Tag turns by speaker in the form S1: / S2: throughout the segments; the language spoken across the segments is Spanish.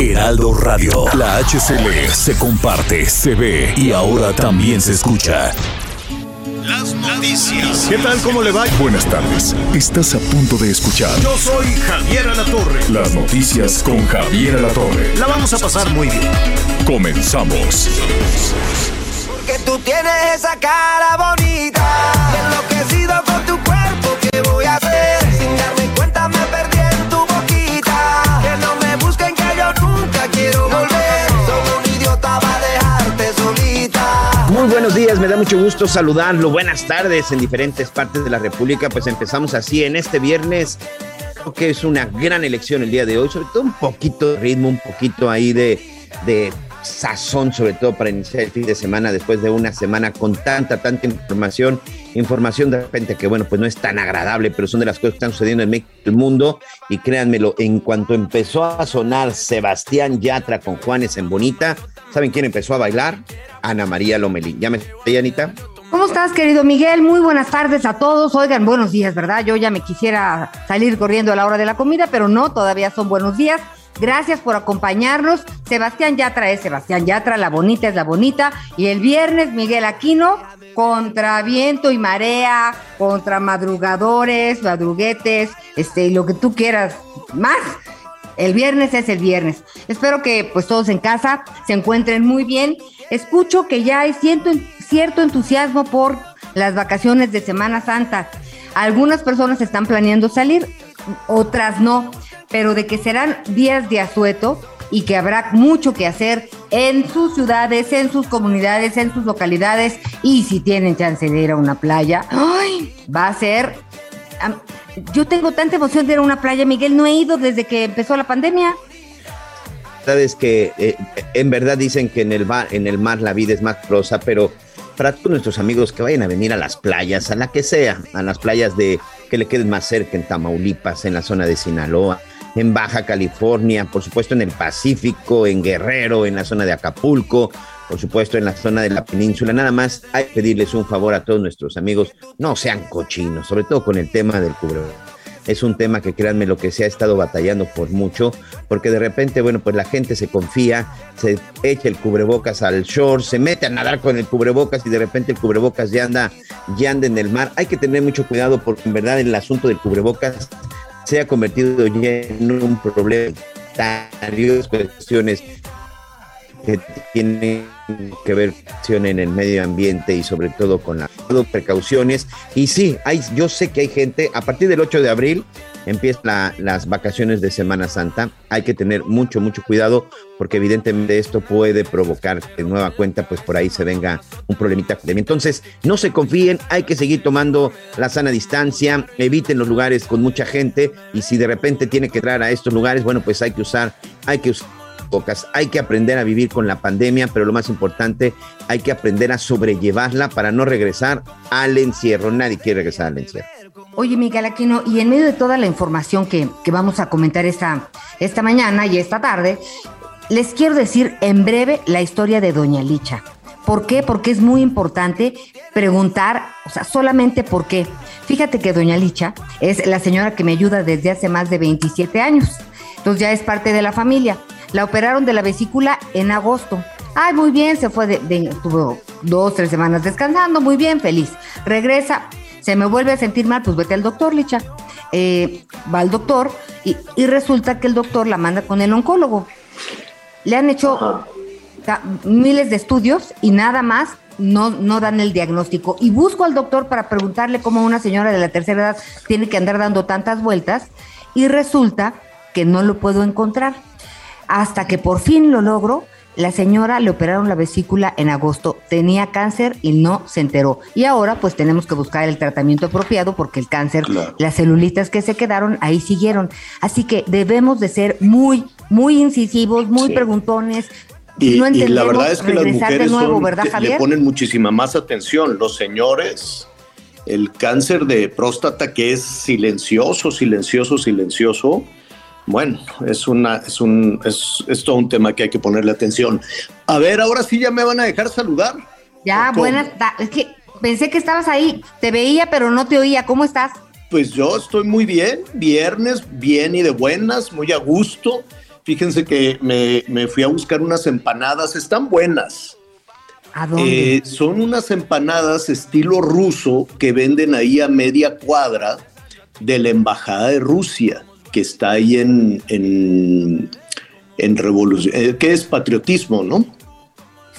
S1: Heraldo Radio. La HCL se comparte, se ve y ahora también se escucha.
S2: Las noticias.
S1: ¿Qué tal? ¿Cómo le va? Buenas tardes. Estás a punto de escuchar
S2: Yo soy Javier Alatorre.
S1: las noticias con Javier Alatorre.
S2: La vamos a pasar muy bien.
S1: Comenzamos.
S3: Que tú tienes esa cara bonita. Enloquecido con tu cuerpo,
S4: buenos días, me da mucho gusto saludarlo. Buenas tardes en diferentes partes de la República. Pues empezamos así en este viernes. Creo que es una gran elección el día de hoy, sobre todo un poquito de ritmo, un poquito ahí de, de sazón, sobre todo para iniciar el fin de semana después de una semana con tanta, tanta información. Información de repente que, bueno, pues no es tan agradable, pero son de las cosas que están sucediendo en el mundo. Y créanmelo, en cuanto empezó a sonar Sebastián Yatra con Juanes en Bonita, ¿saben quién empezó a bailar? Ana María Lomelí. ¿Ya me Anita?
S5: ¿Cómo estás, querido Miguel? Muy buenas tardes a todos. Oigan, buenos días, ¿verdad? Yo ya me quisiera salir corriendo a la hora de la comida, pero no, todavía son buenos días. Gracias por acompañarnos. Sebastián Yatra es Sebastián Yatra, la bonita es la bonita. Y el viernes, Miguel Aquino, contra viento y marea, contra madrugadores, madruguetes, este, lo que tú quieras más. El viernes es el viernes. Espero que pues todos en casa se encuentren muy bien. Escucho que ya hay cierto entusiasmo por las vacaciones de Semana Santa. Algunas personas están planeando salir, otras no, pero de que serán días de asueto y que habrá mucho que hacer en sus ciudades, en sus comunidades, en sus localidades y si tienen chance de ir a una playa, ¡ay! va a ser... Yo tengo tanta emoción de ir a una playa, Miguel, no he ido desde que empezó la pandemia.
S4: La verdad es que eh, en verdad dicen que en el, mar, en el mar la vida es más prosa, pero para todos nuestros amigos que vayan a venir a las playas, a la que sea, a las playas de que le queden más cerca en Tamaulipas, en la zona de Sinaloa, en Baja California, por supuesto en el Pacífico, en Guerrero, en la zona de Acapulco, por supuesto en la zona de la península. Nada más hay que pedirles un favor a todos nuestros amigos, no sean cochinos, sobre todo con el tema del cubrebocas es un tema que créanme lo que se ha estado batallando por mucho, porque de repente, bueno, pues la gente se confía, se echa el cubrebocas al shore, se mete a nadar con el cubrebocas y de repente el cubrebocas ya anda, ya anda en el mar. Hay que tener mucho cuidado porque en verdad el asunto del cubrebocas se ha convertido ya en un problema varias cuestiones que tienen que ver en el medio ambiente y sobre todo con las precauciones. Y sí, hay, yo sé que hay gente, a partir del 8 de abril empiezan la- las vacaciones de Semana Santa. Hay que tener mucho, mucho cuidado porque evidentemente esto puede provocar de nueva cuenta, pues por ahí se venga un problemita. Entonces, no se confíen, hay que seguir tomando la sana distancia, eviten los lugares con mucha gente y si de repente tiene que entrar a estos lugares, bueno, pues hay que usar, hay que usar pocas. Hay que aprender a vivir con la pandemia, pero lo más importante, hay que aprender a sobrellevarla para no regresar al encierro. Nadie quiere regresar al encierro.
S5: Oye, Miguel Aquino, y en medio de toda la información que, que vamos a comentar esta, esta mañana y esta tarde, les quiero decir en breve la historia de Doña Licha. ¿Por qué? Porque es muy importante preguntar, o sea, solamente por qué. Fíjate que Doña Licha es la señora que me ayuda desde hace más de 27 años. Entonces ya es parte de la familia. La operaron de la vesícula en agosto. Ay, muy bien, se fue de, de- estuvo dos, tres semanas descansando, muy bien, feliz. Regresa, se me vuelve a sentir mal, pues vete al doctor, Licha. Eh, va al doctor y, y resulta que el doctor la manda con el oncólogo. Le han hecho miles de estudios y nada más no, no dan el diagnóstico. Y busco al doctor para preguntarle cómo una señora de la tercera edad tiene que andar dando tantas vueltas y resulta que no lo puedo encontrar. Hasta que por fin lo logro La señora le operaron la vesícula en agosto, tenía cáncer y no se enteró. Y ahora pues tenemos que buscar el tratamiento apropiado porque el cáncer,
S6: Claro.
S5: las celulitas que se quedaron ahí siguieron. Así que debemos de ser muy, muy incisivos, muy
S6: Sí.
S5: preguntones.
S6: Y,
S5: no
S6: y la verdad es que las mujeres
S5: nuevo,
S6: son-
S5: ¿verdad, Javier?
S6: le ponen muchísima más atención. Los señores, el cáncer de próstata que es silencioso, silencioso, silencioso. Bueno, es una, es un, es, es todo un tema que hay que ponerle atención. A ver, ahora sí ya me van a dejar saludar.
S5: Ya, buenas Es que pensé que estabas ahí. Te veía, pero no te oía. ¿Cómo estás?
S6: Pues yo estoy muy bien, viernes, bien y de buenas, muy a gusto. Fíjense que me, me fui a buscar unas empanadas, están buenas.
S5: ¿A dónde?
S6: Eh, son unas empanadas estilo ruso que venden ahí a media cuadra de la Embajada de Rusia, que está ahí en, en, en Revolución, eh, que es patriotismo, ¿no?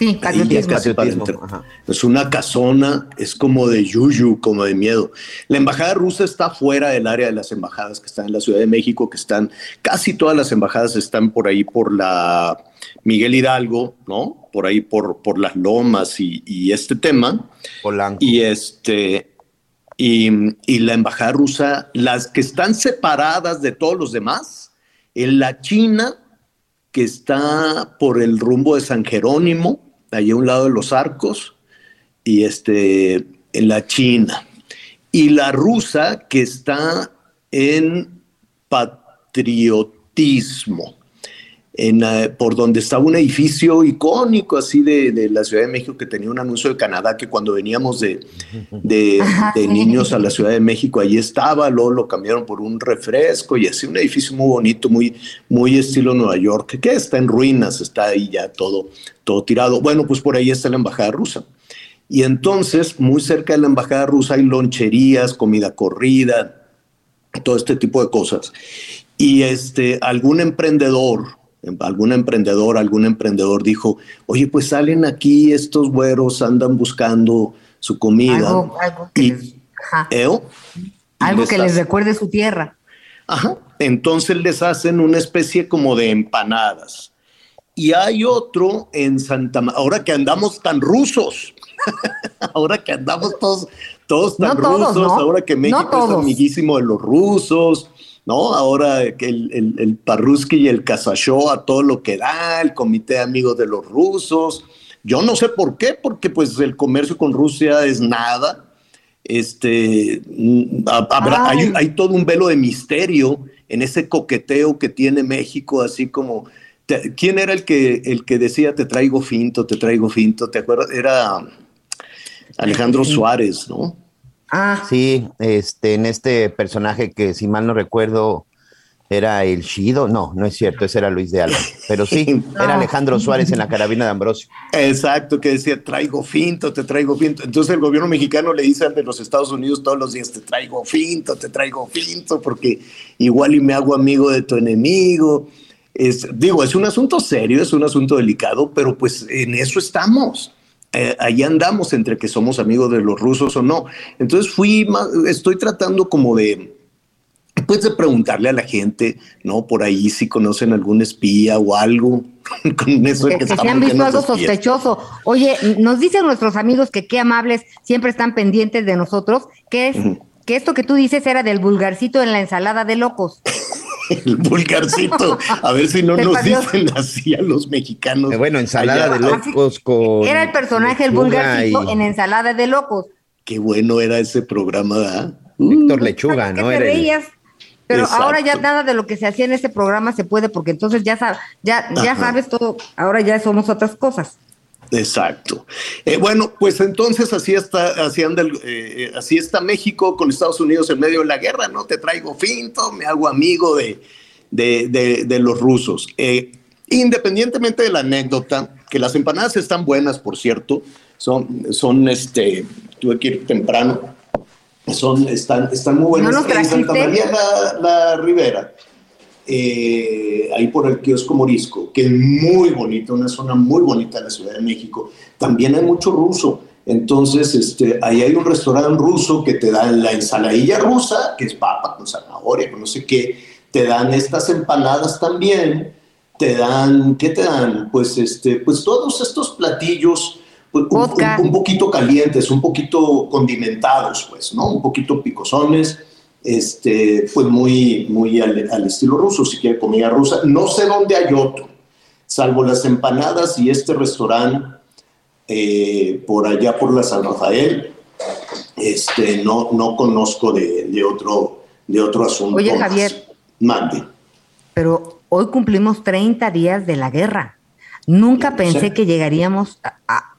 S5: sí, patriotismo.
S4: Patriotismo.
S6: Es una casona, es como de yuyu, como de miedo. La embajada rusa está fuera del área de las embajadas que están en la Ciudad de México, que están, casi todas las embajadas están por ahí por la Miguel Hidalgo, ¿no? Por ahí por, por las lomas y, y este tema.
S4: Polanco.
S6: Y este, y, la embajada rusa, las que están separadas de todos los demás, en la China, que está por el rumbo de San Jerónimo, allí a un lado de los arcos, y este, en la China. Y la rusa, que está en patriotismo en, por donde estaba un edificio icónico así de, de la Ciudad de México que tenía un anuncio de Canadá que cuando veníamos de, de, niños a la Ciudad de México allí estaba, luego lo cambiaron por un refresco y así un edificio muy bonito, muy, muy estilo Nueva York, que está en ruinas, está ahí ya todo, todo tirado. Bueno, pues por ahí está la embajada rusa. Y entonces, muy cerca de la embajada rusa hay loncherías, comida corrida, todo este tipo de cosas. Y este, algún emprendedor, algún emprendedor, algún emprendedor dijo, oye, pues salen aquí estos güeros, andan buscando su comida.
S5: Algo, algo que,
S6: Y-
S5: les, ajá,
S6: ¿Eo? Y
S5: algo que les recuerde su tierra.
S6: Ajá. Entonces les hacen una especie como de empanadas. Y hay otro en Santa Ma- ahora que andamos tan rusos, ahora que andamos todos, todos tan
S5: No todos,
S6: rusos,
S5: ¿no?
S6: ahora que
S5: No
S6: México es amiguísimo de los rusos, ¿no? Ahora el, el, el Parruski y el Casachó a todo lo que da, el Comité de Amigos de los Rusos. Yo no sé por qué, porque pues el comercio con Rusia es nada. Este, mm, habrá- hay, hay todo un velo de misterio en ese coqueteo que tiene México, así como te- ¿quién era el que el que decía te traigo finto, te traigo finto? ¿Te acuerdas? Era Alejandro Suárez, ¿no?
S5: Ah,
S4: Sí, este, en este personaje que si mal no recuerdo era el Shido, no, no es cierto, ese era Luis de Alba, pero sí, era. Alejandro Suárez en la carabina de Ambrosio.
S6: Exacto, que decía traigo finto, te traigo finto. Entonces el gobierno mexicano le dice al de los Estados Unidos todos los días te traigo finto, te traigo finto, porque igual y me hago amigo de tu enemigo. Es, digo, es un asunto serio, es un asunto delicado, pero pues en eso estamos. Eh, ahí andamos entre que somos amigos de los rusos o no. Entonces fui, ma- estoy tratando como de, pues de preguntarle a la gente, ¿no? Por ahí si conocen algún espía o algo. Con eso de
S5: que, que se han visto algo
S6: espías.
S5: sospechoso. Oye, nos dicen nuestros amigos que qué amables siempre están pendientes de nosotros, que es que esto que tú dices era del vulgarcito en la ensalada de locos.
S6: El vulgarcito. A ver si no nos dicen así a los mexicanos.
S4: Eh, Bueno, ensalada
S6: Allá.
S4: de locos con.
S5: Era el personaje, el
S4: lechuga
S5: vulgarcito
S4: y
S5: en ensalada de locos.
S6: Qué bueno era ese programa, ¿verdad?
S4: Víctor Lechuga,
S5: ¿Qué
S4: ¿no?
S5: te
S4: Era el-
S5: reías? Pero
S6: Exacto.
S5: ahora ya nada de lo que se hacía en este programa se puede, porque entonces ya, sab- ya, ya
S6: Ajá.
S5: sabes todo, ahora ya somos otras cosas.
S6: Exacto. Eh, bueno, pues entonces así está, así, anda el- eh, así está México con Estados Unidos en medio de la guerra, ¿no? Te traigo finto, me hago amigo de, de, de- de los rusos. Eh, independientemente de la anécdota, que las empanadas están buenas, por cierto, son, son este, tuve que ir temprano, son, están, están muy buenas.
S5: ¿No nos
S6: en Santa? María la, la Ribera, eh, ahí por el kiosco Morisco, que es muy bonito, una zona muy bonita de la Ciudad de México. También hay mucho ruso. Entonces, este, ahí hay un restaurante ruso que te dan la ensaladilla rusa, que es papa con zanahoria, con no sé qué. Te dan estas empanadas también. te dan, ¿qué te dan? Pues, este, pues todos estos platillos pues, un, un, un, poquito calientes, un poquito condimentados, pues, ¿no? Un poquito picosones, este, pues muy, muy al, al estilo ruso, si quiere comida rusa. No sé dónde hay otro, salvo las empanadas y este restaurante eh, por allá por la San Rafael, este, no, no conozco de, de otro, de otro asunto.
S5: Oye, Javier.
S6: Mande.
S5: Pero hoy cumplimos 30 días de la guerra. Nunca pensé que llegaríamos a, a,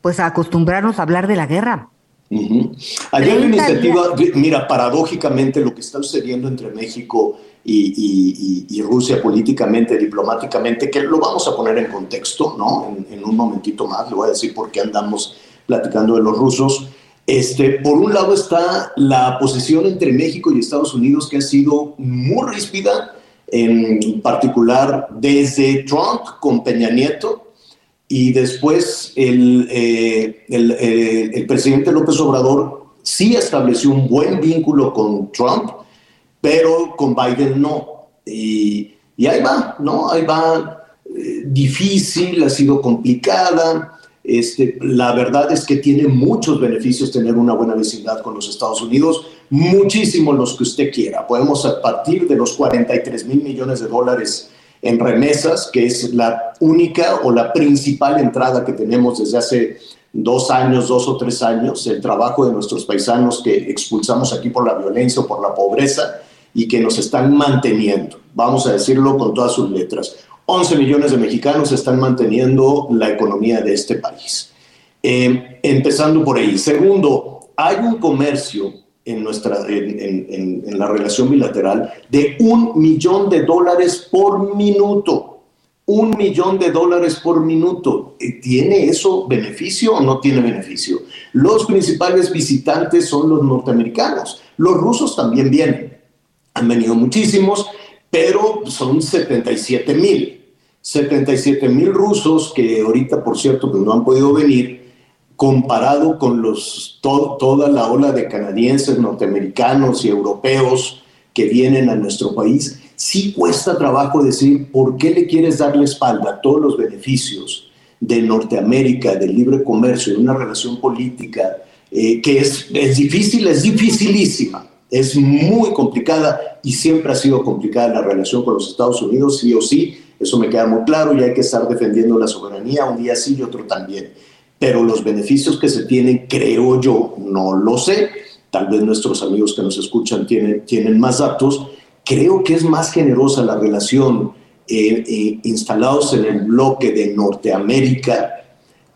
S5: pues a acostumbrarnos a hablar de la guerra.
S6: Uh -huh. Ayer la iniciativa, días. mira, paradójicamente lo que está sucediendo entre México y, y, y, Rusia políticamente, diplomáticamente, que lo vamos a poner en contexto, ¿no? En, en, un momentito más, le voy a decir por qué andamos platicando de los rusos. Este, por un lado está la posición entre México y Estados Unidos que ha sido muy ríspida, en particular desde Trump con Peña Nieto, y después el, eh, el, eh, el, presidente López Obrador sí estableció un buen vínculo con Trump, pero con Biden no. Y, ahí va, ¿no? Ahí va eh, difícil, ha sido complicada. Este, la verdad es que tiene muchos beneficios tener una buena vecindad con los Estados Unidos, muchísimos los que usted quiera. Podemos partir de los 43 mil millones de dólares en remesas, que es la única o la principal entrada que tenemos desde hace dos años, dos o tres años, el trabajo de nuestros paisanos que expulsamos aquí por la violencia o por la pobreza y que nos están manteniendo, vamos a decirlo con todas sus letras. 11 millones de mexicanos están manteniendo la economía de este país. Eh, empezando por ahí. Segundo, hay un comercio en, nuestra, en, en, en, la relación bilateral de un millón de dólares por minuto. Un millón de dólares por minuto. ¿Tiene eso beneficio o no tiene beneficio? Los principales visitantes son los norteamericanos. Los rusos también vienen. Han venido muchísimos, pero son 77 mil. 77 mil rusos que ahorita, por cierto, pues no han podido venir comparado con los, to, toda la ola de canadienses, norteamericanos y europeos que vienen a nuestro país, sí cuesta trabajo decir por qué le quieres dar la espalda a todos los beneficios de Norteamérica, del libre comercio, de una relación política eh, que es, es difícil, es dificilísima, es muy complicada y siempre ha sido complicada la relación con los Estados Unidos, sí o sí, eso me queda muy claro y hay que estar defendiendo la soberanía un día sí y otro también pero los beneficios que se tienen, creo yo, no lo sé, tal vez nuestros amigos que nos escuchan tienen, más datos, creo que es más generosa la relación eh, eh, instalados en el bloque de Norteamérica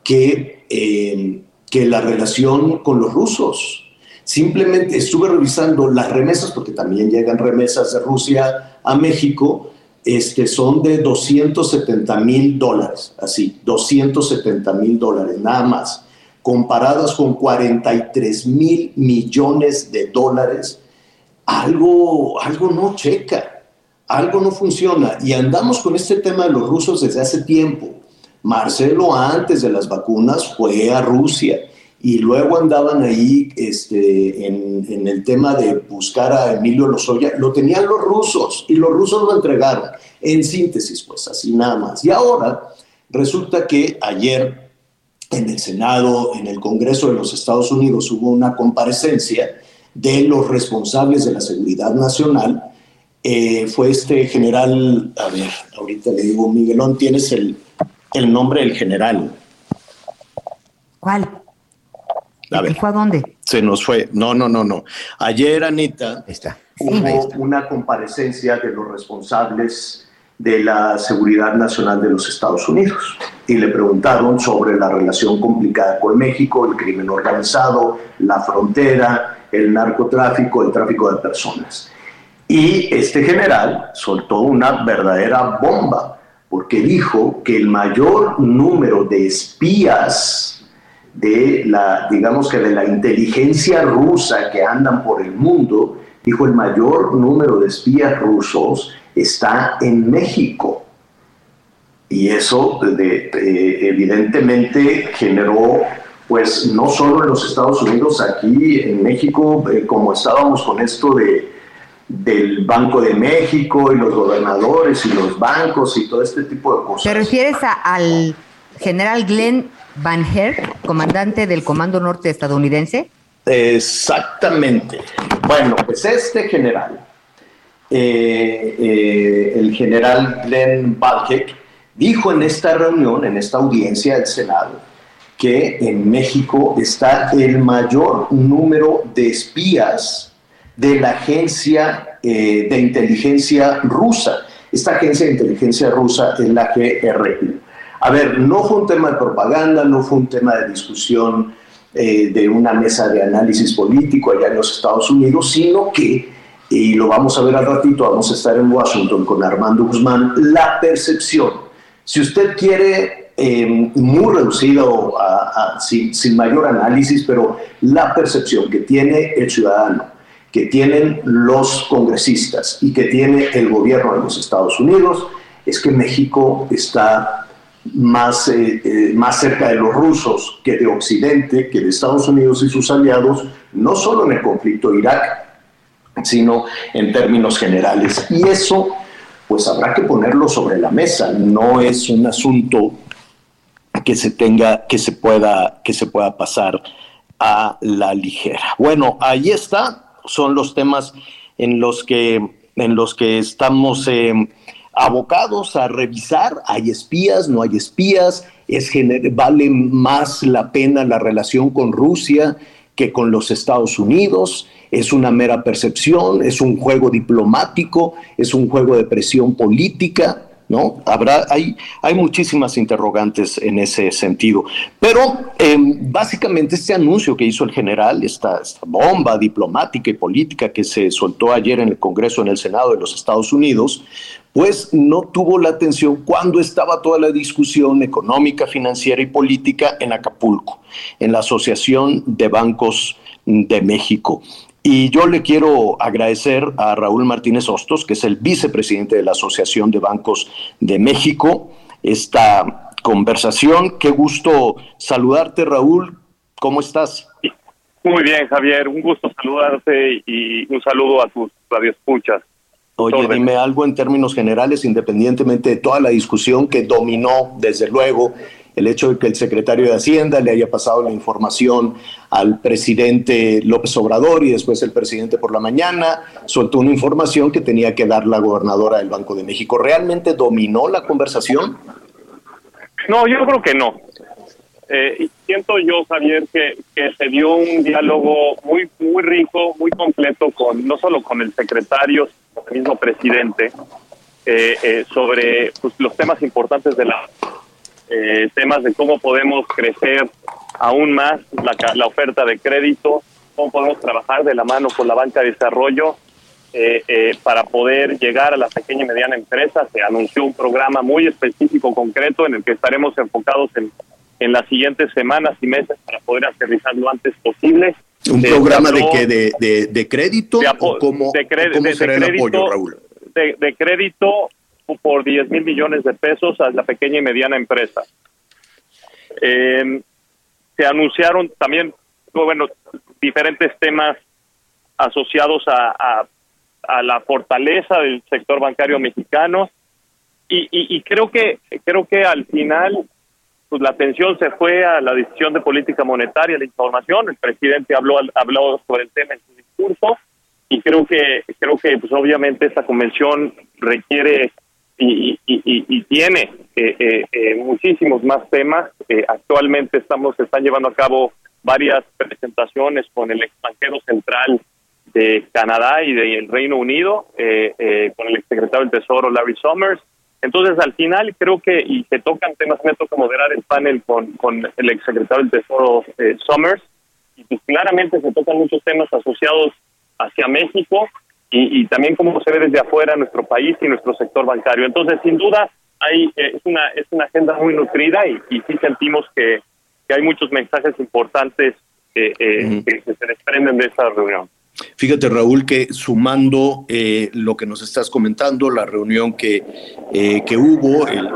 S6: que, eh, que la relación con los rusos. Simplemente estuve revisando las remesas, porque también llegan remesas de Rusia a México, este, son de 270 mil dólares, así, 270 mil dólares, nada más, comparadas con 43 mil millones de dólares, algo, algo no checa, algo no funciona. Y andamos con este tema de los rusos desde hace tiempo. Marcelo antes de las vacunas fue a Rusia y luego andaban ahí este, en, el tema de buscar a Emilio Lozoya, lo tenían los rusos y los rusos lo entregaron. En síntesis, pues así nada más. Y ahora resulta que ayer en el Senado, en el Congreso de los Estados Unidos, hubo una comparecencia de los responsables de la seguridad nacional. Eh, fue este general, a ver, ahorita le digo, Miguelón, tienes el, el nombre del general.
S5: ¿Cuál?
S6: A ver,
S5: fue a dónde?
S6: Se nos fue. No, no, no, no. Ayer, Anita, está. hubo está. una comparecencia de los responsables de la seguridad nacional de los Estados Unidos y le preguntaron sobre la relación complicada con México, el crimen organizado, la frontera, el narcotráfico, el tráfico de personas. Y este general soltó una verdadera bomba porque dijo que el mayor número de espías de la, digamos que de la inteligencia rusa que andan por el mundo, dijo el mayor número de espías rusos está en México. Y eso de, evidentemente generó, pues no solo en los Estados Unidos, aquí en México, eh, como estábamos con esto de, del Banco de México y los gobernadores y los bancos y todo este tipo de cosas.
S5: ¿Te refieres al general Glenn Van Herk, comandante del Comando Norte estadounidense?
S6: Exactamente. Bueno, pues este general, eh, eh, el general Glenn Balheck, dijo en esta reunión, en esta audiencia del Senado, que en México está el mayor número de espías de la agencia eh, de inteligencia rusa. Esta agencia de inteligencia rusa es la GRU. A ver, no fue un tema de propaganda, no fue un tema de discusión eh, de una mesa de análisis político allá en los Estados Unidos, sino que, y lo vamos a ver al ratito, vamos a estar en Washington con Armando Guzmán, la percepción. Si usted quiere, eh, muy reducido, sin, sin mayor análisis, pero la percepción que tiene el ciudadano, que tienen los congresistas y que tiene el gobierno de los Estados Unidos, es que México está más, eh, eh, más cerca de los rusos que de Occidente, que de Estados Unidos y sus aliados, no solo en el conflicto de Irak, sino en términos generales. Y eso, pues habrá que ponerlo sobre la mesa. No es un asunto que se tenga, que se pueda, que se pueda pasar a la ligera. Bueno, ahí está. Son los temas en los que, en los que estamos. Eh, abocados a revisar, hay espías, no hay espías, es vale más la pena la relación con Rusia que con los Estados Unidos, es una mera percepción, es un juego diplomático, es un juego de presión política, ¿no? Habrá, hay, hay muchísimas interrogantes en ese sentido. Pero em, básicamente este anuncio que hizo el general, esta, bomba diplomática y política que se soltó ayer en el Congreso, en el Senado de los Estados Unidos, pues no tuvo la atención cuando estaba toda la discusión económica, financiera y política en Acapulco, en la Asociación de Bancos de México. Y yo le quiero agradecer a Raúl Martínez Hostos, que es el vicepresidente de la Asociación de Bancos de México, esta conversación. Qué gusto saludarte, Raúl. ¿Cómo estás?
S7: Muy bien, Javier. Un gusto saludarte y un saludo a tus radioescuchas.
S6: Oye, dime algo en términos generales, independientemente de toda la discusión que dominó, desde luego, el hecho de que el secretario de Hacienda le haya pasado la información al presidente López Obrador y después el presidente por la mañana soltó una información que tenía que dar la gobernadora del Banco de México. ¿Realmente dominó la conversación?
S7: No, yo creo que no. Eh, siento yo, Javier, que, se dio un diálogo muy muy rico, muy completo, con no solo con el secretario, sino con el mismo presidente, eh, eh, sobre pues, los temas importantes de la temas de cómo podemos crecer aún más la, la, oferta de crédito, cómo podemos trabajar de la mano con la banca de desarrollo para poder llegar a la pequeña y mediana empresa. Se anunció un programa muy específico, concreto, en el que estaremos enfocados en en las siguientes semanas y meses para poder aterrizar lo antes posible.
S6: ¿Un programa de qué? ¿De, de, crédito? De, cómo, será el apoyo, Raúl?
S7: De, crédito por 10 mil millones de pesos a la pequeña y mediana empresa. Eh, se anunciaron también, bueno, diferentes temas asociados a, a, la fortaleza del sector bancario mexicano y, y, y creo que creo que al final pues la atención se fue a la decisión de política monetaria, la información. El presidente habló habló sobre el tema en su discurso y creo que creo que pues obviamente esta convención requiere y, y, tiene eh, eh, eh, muchísimos más temas. actualmente estamos están llevando a cabo varias presentaciones con el extranjero central de Canadá y del Reino Unido, con el exsecretario del Tesoro Larry Summers. Entonces, al final, creo que, y se tocan temas, me toca moderar el panel con, con el exsecretario del Tesoro eh, Summers, y pues claramente se tocan muchos temas asociados hacia México y, también cómo se ve desde afuera nuestro país y nuestro sector bancario. Entonces, sin duda, hay, eh, es, una, es una agenda muy nutrida y, y sí sentimos que, que hay muchos mensajes importantes eh, que se desprenden de esta reunión.
S6: Fíjate, Raúl, que sumando eh, lo que nos estás comentando, la reunión que, eh, que hubo, el,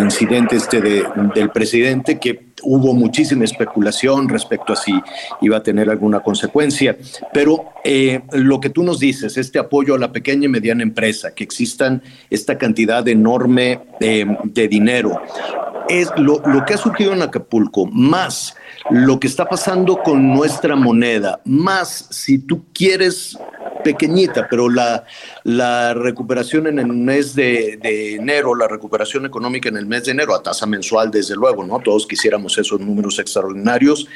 S6: incidente este del presidente, que hubo muchísima especulación respecto a si iba a tener alguna consecuencia, pero eh, lo que tú nos dices, este apoyo a la pequeña y mediana empresa, que existan esta cantidad enorme eh, de dinero, es lo, lo que ha surgido en Acapulco, más lo que está pasando con nuestra moneda, más si tú quieres pequeñita, pero la, la recuperación en el mes de, enero, la recuperación económica en el mes de enero, a tasa mensual, desde luego, ¿no? Todos quisiéramos esos números extraordinarios.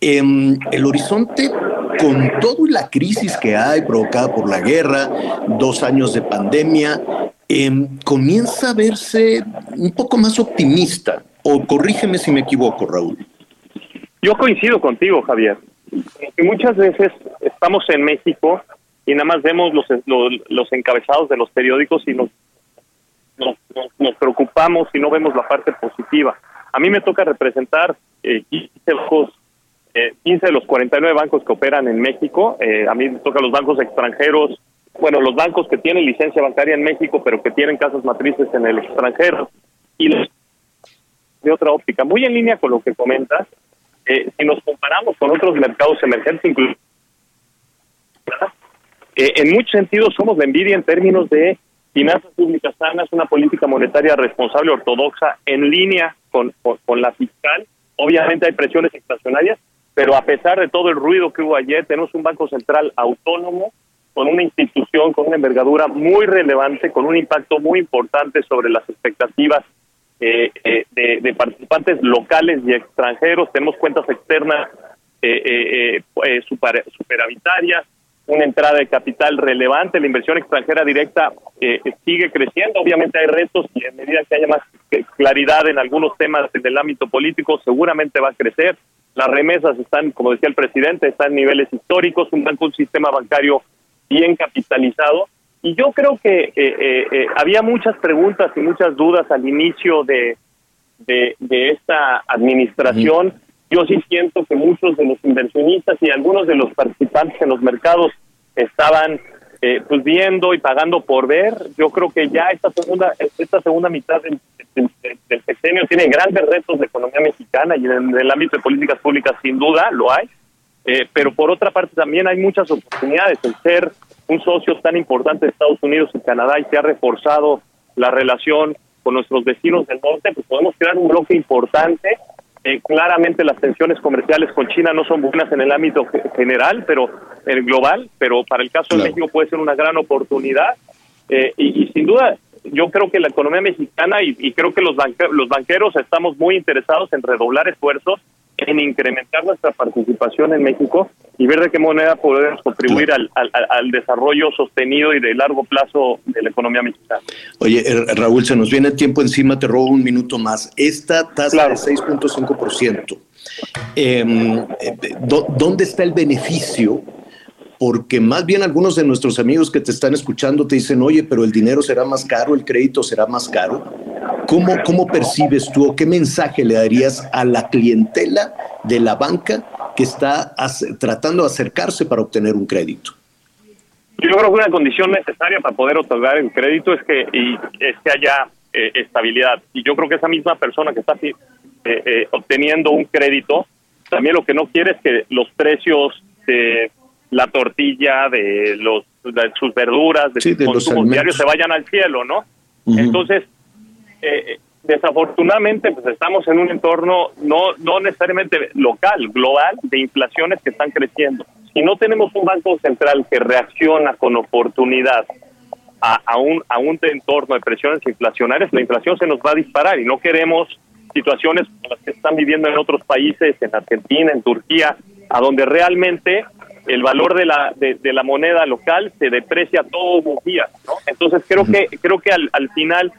S6: Em, el horizonte, con toda la crisis que hay provocada por la guerra, dos años de pandemia, em, comienza a verse un poco más optimista. O corrígeme si me equivoco, Raúl.
S7: Yo coincido contigo, Javier. muchas veces estamos en México y nada más vemos los, los, encabezados de los periódicos y nos, nos, preocupamos y no vemos la parte positiva. A mí me toca representar eh, 15 bancos, eh, 15 de los 49 bancos que operan en México. Eh, a mí me toca los bancos extranjeros, bueno, los bancos que tienen licencia bancaria en México, pero que tienen casas matrices en el extranjero. Y de otra óptica, muy en línea con lo que comentas, eh, si nos comparamos con otros mercados emergentes, incluso eh, en muchos sentidos somos la envidia en términos de finanzas públicas sanas, una política monetaria responsable, ortodoxa, en línea con, con, la fiscal. Obviamente hay presiones inflacionarias, pero a pesar de todo el ruido que hubo ayer, tenemos un Banco Central autónomo, con una institución con una envergadura muy relevante, con un impacto muy importante sobre las expectativas eh, eh, de, participantes locales y extranjeros. Tenemos cuentas externas eh, super, superavitarias, una entrada de capital relevante, la inversión extranjera directa eh, sigue creciendo, obviamente hay retos y en medida que haya más claridad en algunos temas del ámbito político, seguramente va a crecer. Las remesas están, como decía el presidente, están en niveles históricos, un banco, un sistema bancario bien capitalizado. Y yo creo que eh, eh, había muchas preguntas y muchas dudas al inicio de, de, esta administración. Yo sí siento que muchos de los inversionistas y algunos de los participantes en los mercados estaban eh, pues viendo y pagando por ver. Yo creo que ya esta segunda esta segunda mitad del, del, sexenio tiene grandes retos de economía mexicana y en, el ámbito de políticas públicas sin duda lo hay. Eh, pero por otra parte también hay muchas oportunidades. El ser un socio tan importante de Estados Unidos y Canadá y se ha reforzado la relación con nuestros vecinos del norte, pues podemos crear un bloque importante eh, claramente las tensiones comerciales con China no son buenas en el ámbito general, pero en el global, pero para el caso de México puede ser una gran oportunidad. Eh, y, sin duda, yo creo que la economía mexicana y, creo que los, los banqueros estamos muy interesados en redoblar esfuerzos en incrementar nuestra participación en México y ver de qué manera podemos contribuir al, al, desarrollo sostenido y de largo plazo de la economía mexicana.
S6: Oye, eh, Raúl, se nos viene el tiempo encima, te robo un minuto más. Esta tasa de 6.5%, em, eh, ¿dónde está el beneficio? Porque más bien algunos de nuestros amigos que te están escuchando te dicen, oye, pero el dinero será más caro, el crédito será más caro. ¿Cómo, cómo percibes tú o qué mensaje le darías a la clientela de la banca que está tratando de acercarse para obtener un crédito?
S7: Yo creo que una condición necesaria para poder otorgar el crédito es que, y, es que haya eh, estabilidad. Y yo creo que esa misma persona que está eh, eh, obteniendo un crédito, también lo que no quiere es que los precios de la tortilla, de, los, sus verduras, de sus consumos diarios se vayan al cielo, ¿no? Entonces, eh, desafortunadamente pues estamos en un entorno no no necesariamente local, global de inflaciones que están creciendo. Si no tenemos un banco central que reacciona con oportunidad a, a, un a un entorno de presiones inflacionarias, la inflación se nos va a disparar y no queremos situaciones como las que están viviendo en otros países, en Argentina, en Turquía, a donde realmente el valor de la de, la moneda local se deprecia todos los días, ¿no? Entonces creo que creo que al, al final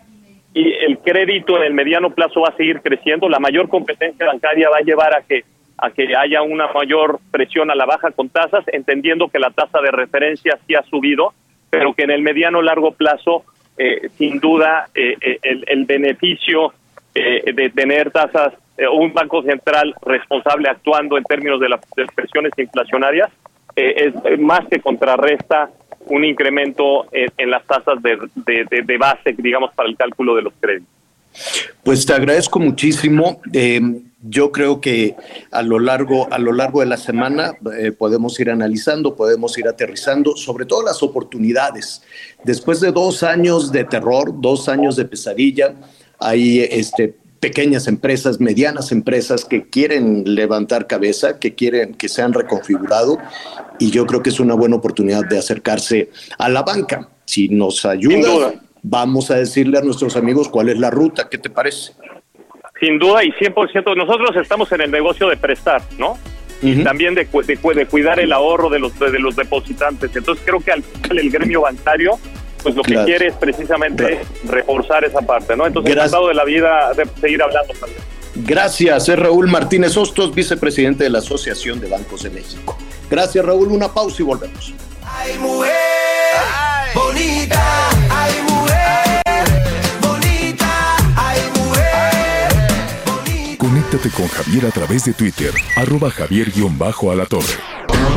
S7: y el crédito en el mediano plazo va a seguir creciendo. La mayor competencia bancaria va a llevar a que a que haya una mayor presión a la baja con tasas, entendiendo que la tasa de referencia sí ha subido, pero que en el mediano largo plazo, eh, sin duda, eh, eh, el, beneficio de tener tasas, un banco central responsable actuando en términos de las presiones inflacionarias, es más que contrarresta un incremento en, las tasas de, de, base, digamos, para el cálculo de los créditos.
S6: Pues te agradezco muchísimo. Eh, yo creo que a lo largo, a lo largo de la semana eh, podemos ir analizando, podemos ir aterrizando, sobre todo las oportunidades. Después de dos años de terror, dos años de pesadilla, hay este, pequeñas empresas, medianas empresas que quieren levantar cabeza, que quieren que se han reconfigurado y yo creo que es una buena oportunidad de acercarse a la banca. Si nos ayuda, vamos a decirle a nuestros amigos cuál es la ruta, ¿qué te parece?
S7: Sin duda y 100%, nosotros estamos en el negocio de prestar, ¿no? Y también de, de, cuidar el ahorro de los, de los depositantes. Entonces creo que al final el gremio bancario pues lo que quiere es precisamente reforzar esa parte, ¿no? Entonces, Gracias. encantado de la vida de seguir hablando también.
S6: Gracias, es Raúl Martínez Hostos, vicepresidente de la Asociación de Bancos de México. Gracias, Raúl. Una pausa y volvemos.
S3: Ay, mujer, bonita, ay, mujer, bonita, ay, mujer, bonita.
S1: Conéctate con Javier a través de Twitter, arroba javier-alatorre.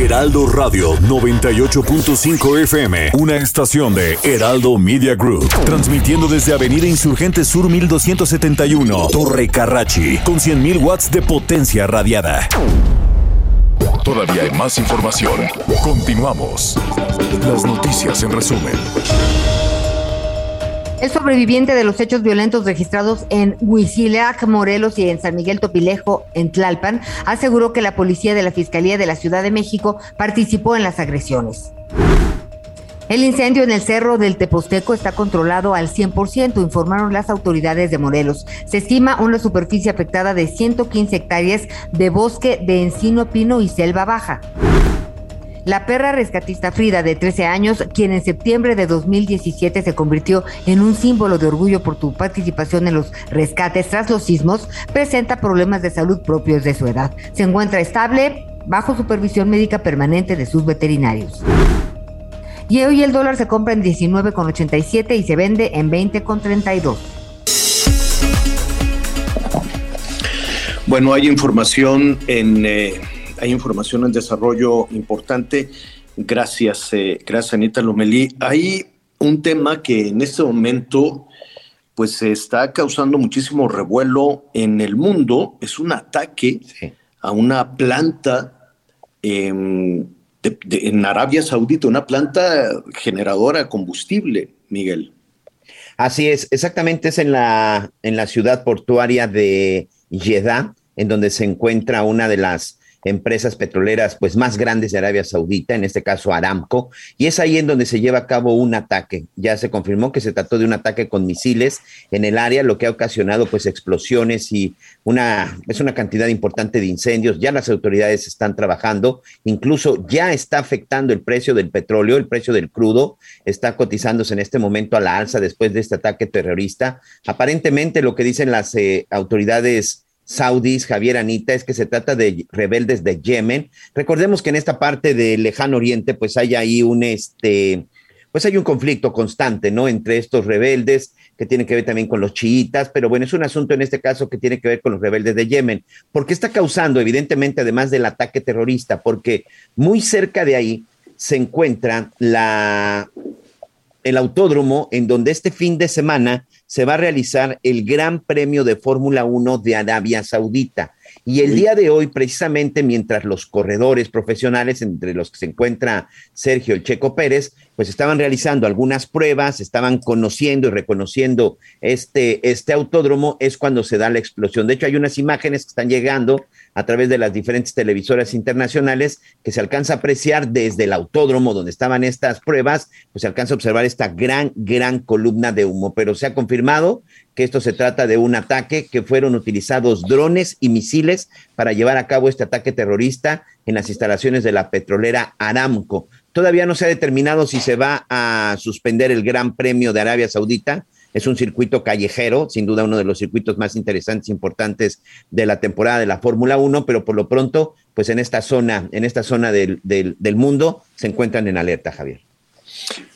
S1: Heraldo Radio 98.5 FM, una estación de Heraldo Media Group, transmitiendo desde Avenida Insurgente Sur 1271, Torre Carrachi, con 100.000 watts de potencia radiada. Todavía hay más información. Continuamos. Las noticias en resumen.
S5: El sobreviviente de los hechos violentos registrados en Huizilac, Morelos y en San Miguel Topilejo, en Tlalpan, aseguró que la policía de la Fiscalía de la Ciudad de México participó en las agresiones. El incendio en el cerro del Teposteco está controlado al 100%, informaron las autoridades de Morelos. Se estima una superficie afectada de 115 hectáreas de bosque de encino, pino y selva baja. La perra rescatista Frida, de 13 años, quien en septiembre de 2017 se convirtió en un símbolo de orgullo por su participación en los rescates tras los sismos, presenta problemas de salud propios de su edad. Se encuentra estable bajo supervisión médica permanente de sus veterinarios. Y hoy el dólar se compra en 19,87 y se vende en 20,32.
S6: Bueno, hay información en... Eh, hay información en desarrollo importante. Gracias, eh, gracias Anita Lomelí. Hay un tema que en este momento pues está causando muchísimo revuelo en el mundo. Es un ataque a una planta en Arabia Saudita, una planta generadora de combustible, Miguel.
S4: Así es, exactamente es en la, en la ciudad portuaria de Jeddah, en donde se encuentra una de las empresas petroleras pues más grandes de Arabia Saudita, en este caso Aramco, y es ahí en donde se lleva a cabo un ataque. Ya se confirmó que se trató de un ataque con misiles en el área, lo que ha ocasionado pues explosiones y una es una cantidad importante de incendios. Ya las autoridades están trabajando, incluso ya está afectando el precio del petróleo, el precio del crudo está cotizándose en este momento a la alza después de este ataque terrorista. Aparentemente lo que dicen las eh, autoridades saudis, Javier Anita, es que se trata de rebeldes de Yemen. Recordemos que en esta parte del lejano oriente, pues hay ahí un este, pues hay un conflicto constante, ¿no? Entre estos rebeldes que tienen que ver también con los chiitas, pero bueno, es un asunto en este caso que tiene que ver con los rebeldes de Yemen, porque está causando, evidentemente, además del ataque terrorista, porque muy cerca de ahí se encuentra la el autódromo en donde este fin de semana se va a realizar el Gran Premio de Fórmula 1 de Arabia Saudita. Y el día de hoy, precisamente mientras los corredores profesionales, entre los que se encuentra Sergio El Checo Pérez, pues estaban realizando algunas pruebas, estaban conociendo y reconociendo este, este autódromo, es cuando se da la explosión. De hecho, hay unas imágenes que están llegando a través de las diferentes televisoras internacionales que se alcanza a apreciar desde el autódromo donde estaban estas pruebas, pues se alcanza a observar esta gran, gran columna de humo, pero se ha confirmado que esto se trata de un ataque que fueron utilizados drones y misiles para llevar a cabo este ataque terrorista en las instalaciones de la petrolera Aramco. Todavía no se ha determinado si se va a suspender el Gran Premio de Arabia Saudita, es un circuito callejero, sin duda uno de los circuitos más interesantes e importantes de la temporada de la Fórmula 1, pero por lo pronto, pues en esta zona, en esta zona del, del, mundo, se encuentran en alerta, Javier.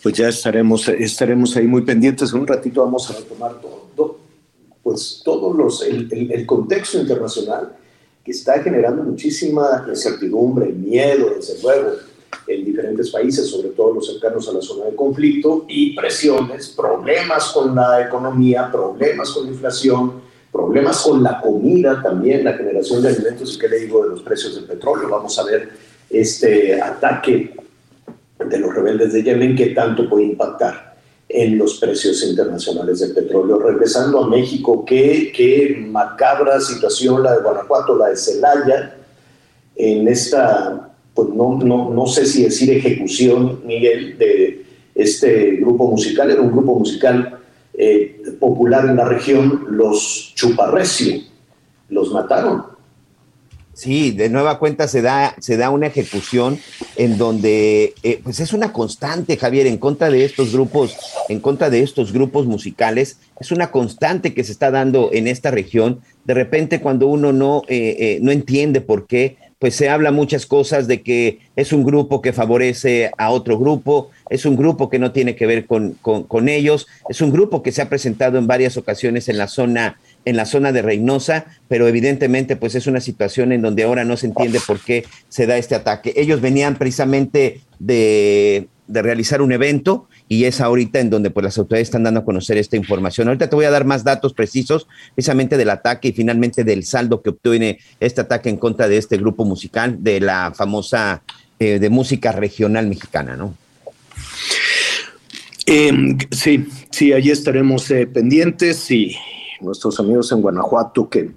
S6: Pues ya estaremos, estaremos ahí muy pendientes. En un ratito vamos a retomar todo, pues todos los, el, el, contexto internacional que está generando muchísima incertidumbre, miedo, desde luego, en diferentes países, sobre todo los cercanos a la zona de conflicto, y presiones, problemas con la economía, problemas con la inflación, problemas con la comida también, la generación de alimentos y qué le digo de los precios del petróleo. Vamos a ver este ataque de los rebeldes de Yemen que tanto puede impactar en los precios internacionales del petróleo. Regresando a México, qué, qué macabra situación la de Guanajuato, la de Celaya, en esta, pues no, no, no sé si decir ejecución, Miguel, de este grupo musical, era un grupo musical eh, popular en la región, los Chuparrecio, los mataron.
S4: Sí, de nueva cuenta se da, se da una ejecución en donde, eh, pues es una constante, Javier, en contra de estos grupos, en contra de estos grupos musicales, es una constante que se está dando en esta región. De repente, cuando uno no, eh, no entiende por qué, pues se habla muchas cosas de que es un grupo que favorece a otro grupo, es un grupo que no tiene que ver con, con ellos, es un grupo que se ha presentado en varias ocasiones en la zona en la zona de Reynosa, pero evidentemente pues es una situación en donde ahora no se entiende por qué se da este ataque. Ellos venían precisamente de, realizar un evento y es ahorita en donde pues las autoridades están dando a conocer esta información. Ahorita te voy a dar más datos precisos precisamente del ataque y finalmente del saldo que obtiene este ataque en contra de este grupo musical de la famosa eh, de música regional mexicana, ¿no?
S6: Em, sí, sí, allí estaremos eh, pendientes y nuestros amigos en Guanajuato, que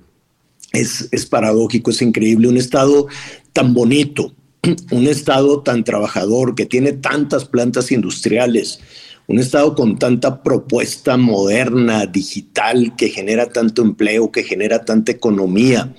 S6: es, es paradójico, es increíble, un estado tan bonito, un estado tan trabajador, que tiene tantas plantas industriales, un estado con tanta propuesta moderna, digital, que genera tanto empleo, que genera tanta economía,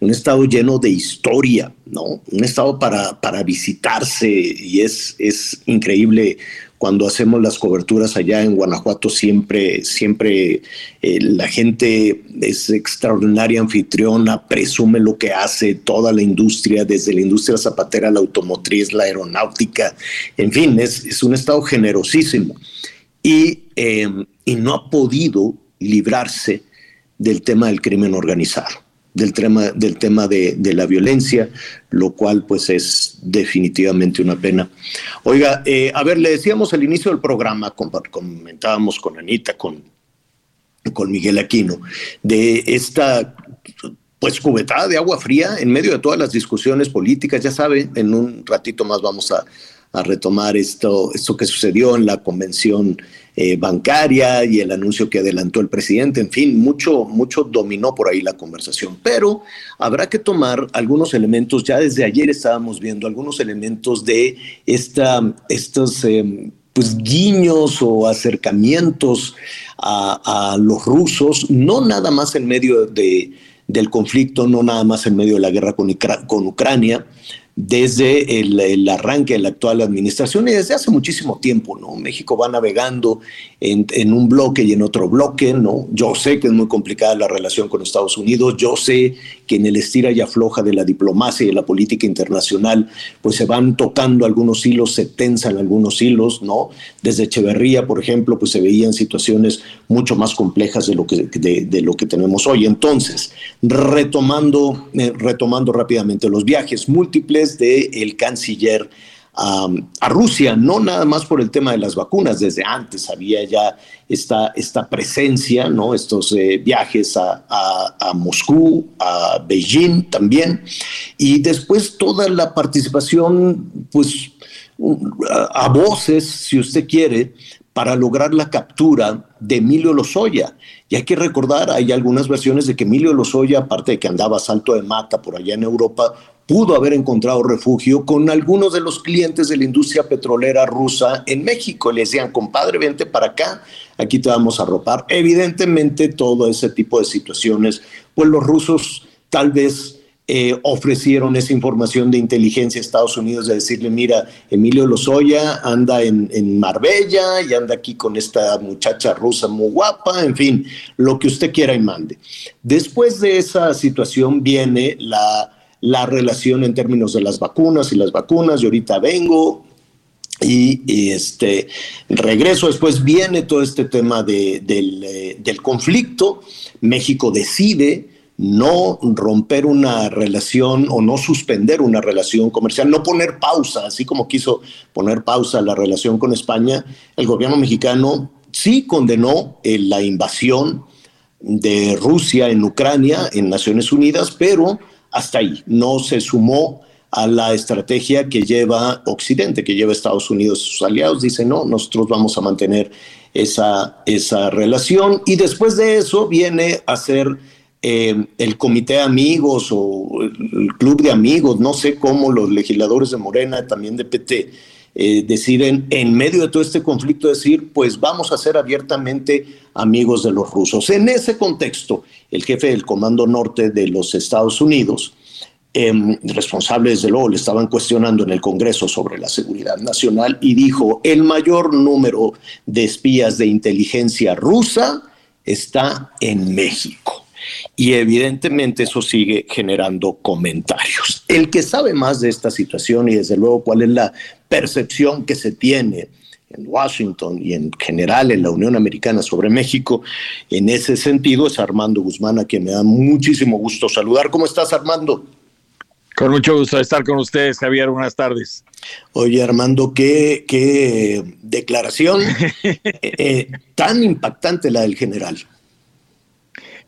S6: un estado lleno de historia, ¿no? Un estado para, para visitarse y es, es increíble cuando hacemos las coberturas allá en Guanajuato, siempre, siempre eh, la gente es extraordinaria anfitriona, presume lo que hace toda la industria, desde la industria zapatera, la automotriz, la aeronáutica, en fin, es, un estado generosísimo. Y, eh, y no ha podido librarse del tema del crimen organizado del tema, del tema de, la violencia, lo cual pues es definitivamente una pena. Oiga, eh, a ver, le decíamos al inicio del programa, comentábamos con Anita, con, con Miguel Aquino, de esta pues cubetada de agua fría en medio de todas las discusiones políticas, ya sabe, en un ratito más vamos a, a retomar esto, esto que sucedió en la convención eh, bancaria y el anuncio que adelantó el presidente. En fin, mucho, mucho dominó por ahí la conversación. Pero habrá que tomar algunos elementos. Ya desde ayer estábamos viendo algunos elementos de esta, estos eh, pues, guiños o acercamientos a, los rusos, no nada más en medio de, del conflicto, no nada más en medio de la guerra con, con Ucrania, desde el, arranque de la actual administración y desde hace muchísimo tiempo, ¿no? México va navegando en, un bloque y en otro bloque, ¿no? Yo sé que es muy complicada la relación con Estados Unidos, yo sé que en el estira y afloja de la diplomacia y de la política internacional, pues se van tocando algunos hilos, se tensan algunos hilos, ¿no? Desde Echeverría, por ejemplo, pues se veían situaciones mucho más complejas de lo que, de, lo que tenemos hoy. Entonces, retomando, eh, retomando rápidamente los viajes múltiples del el canciller a, Rusia, no nada más por el tema de las vacunas, desde antes había ya esta, esta presencia, ¿no? estos eh, viajes a, Moscú, a Beijing también, y después toda la participación, pues a, a voces, si usted quiere, para lograr la captura de Emilio Lozoya. Y hay que recordar, hay algunas versiones de que Emilio Lozoya, aparte de que andaba salto de mata por allá en Europa, pudo haber encontrado refugio con algunos de los clientes de la industria petrolera rusa en México. Le decían, compadre, vente para acá, aquí te vamos a ropar. Evidentemente, todo ese tipo de situaciones, pues los rusos tal vez eh, ofrecieron esa información de inteligencia a Estados Unidos de decirle, mira, Emilio Lozoya anda en, en, Marbella y anda aquí con esta muchacha rusa muy guapa, en fin, lo que usted quiera y mande. Después de esa situación viene la la relación en términos de las vacunas y las vacunas, y ahorita vengo, Y, este regreso, después viene todo este tema de, del, eh, del conflicto. México decide no romper una relación o no suspender una relación comercial, no poner pausa, así como quiso poner pausa la relación con España, el gobierno mexicano sí condenó eh, la invasión de Rusia en Ucrania en Naciones Unidas, pero hasta ahí no se sumó a la estrategia que lleva Occidente, que lleva Estados Unidos y sus aliados. Dice, no, nosotros vamos a mantener esa, esa relación. Y después de eso viene a ser eh, el comité de amigos o el club de amigos, no sé cómo los legisladores de Morena, también de PT, eh, deciden en medio de todo este conflicto decir, pues vamos a ser abiertamente amigos de los rusos. En ese contexto, el jefe del Comando Norte de los Estados Unidos, eh, responsable desde luego, le estaban cuestionando en el Congreso sobre la seguridad nacional y dijo, el mayor número de espías de inteligencia rusa está en México. Y evidentemente eso sigue generando comentarios. El que sabe más de esta situación y desde luego cuál es la percepción que se tiene en Washington y en general en la Unión Americana sobre México, en ese sentido es Armando Guzmán, a quien me da muchísimo gusto saludar. ¿Cómo estás, Armando?
S8: Con mucho gusto estar con ustedes, Javier. Buenas tardes.
S6: Oye, Armando, qué, qué declaración eh, tan impactante la del general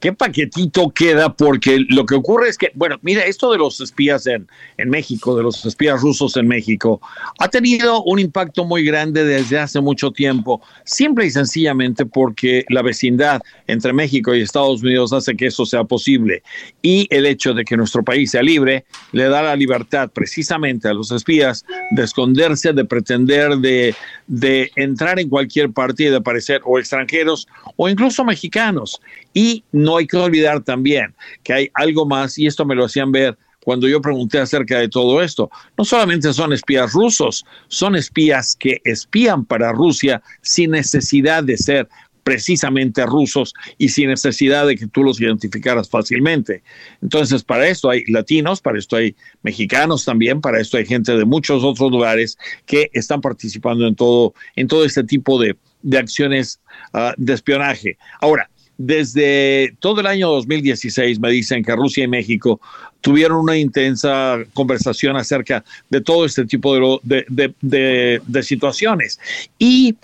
S8: qué paquetito queda, porque lo que ocurre es que, bueno, mira, esto de los espías en, en México, de los espías rusos en México, ha tenido un impacto muy grande desde hace mucho tiempo, simple y sencillamente porque la vecindad entre México y Estados Unidos hace que eso sea posible. Y el hecho de que nuestro país sea libre le da la libertad precisamente a los espías de esconderse, de pretender, de, de entrar en cualquier parte y de aparecer o extranjeros o incluso mexicanos. Y no hay que olvidar también que hay algo más, y esto me lo hacían ver cuando yo pregunté acerca de todo esto. No solamente son espías rusos, son espías que espían para Rusia sin necesidad de ser precisamente rusos y sin necesidad de que tú los identificaras fácilmente. Entonces, para esto hay latinos, para esto hay mexicanos también, para esto hay gente de muchos otros lugares que están participando en todo, en todo este tipo de, acciones uh, de espionaje. Ahora, desde todo el año 2016 me dicen que Rusia y México tuvieron una intensa conversación acerca de todo este tipo de, situaciones. Y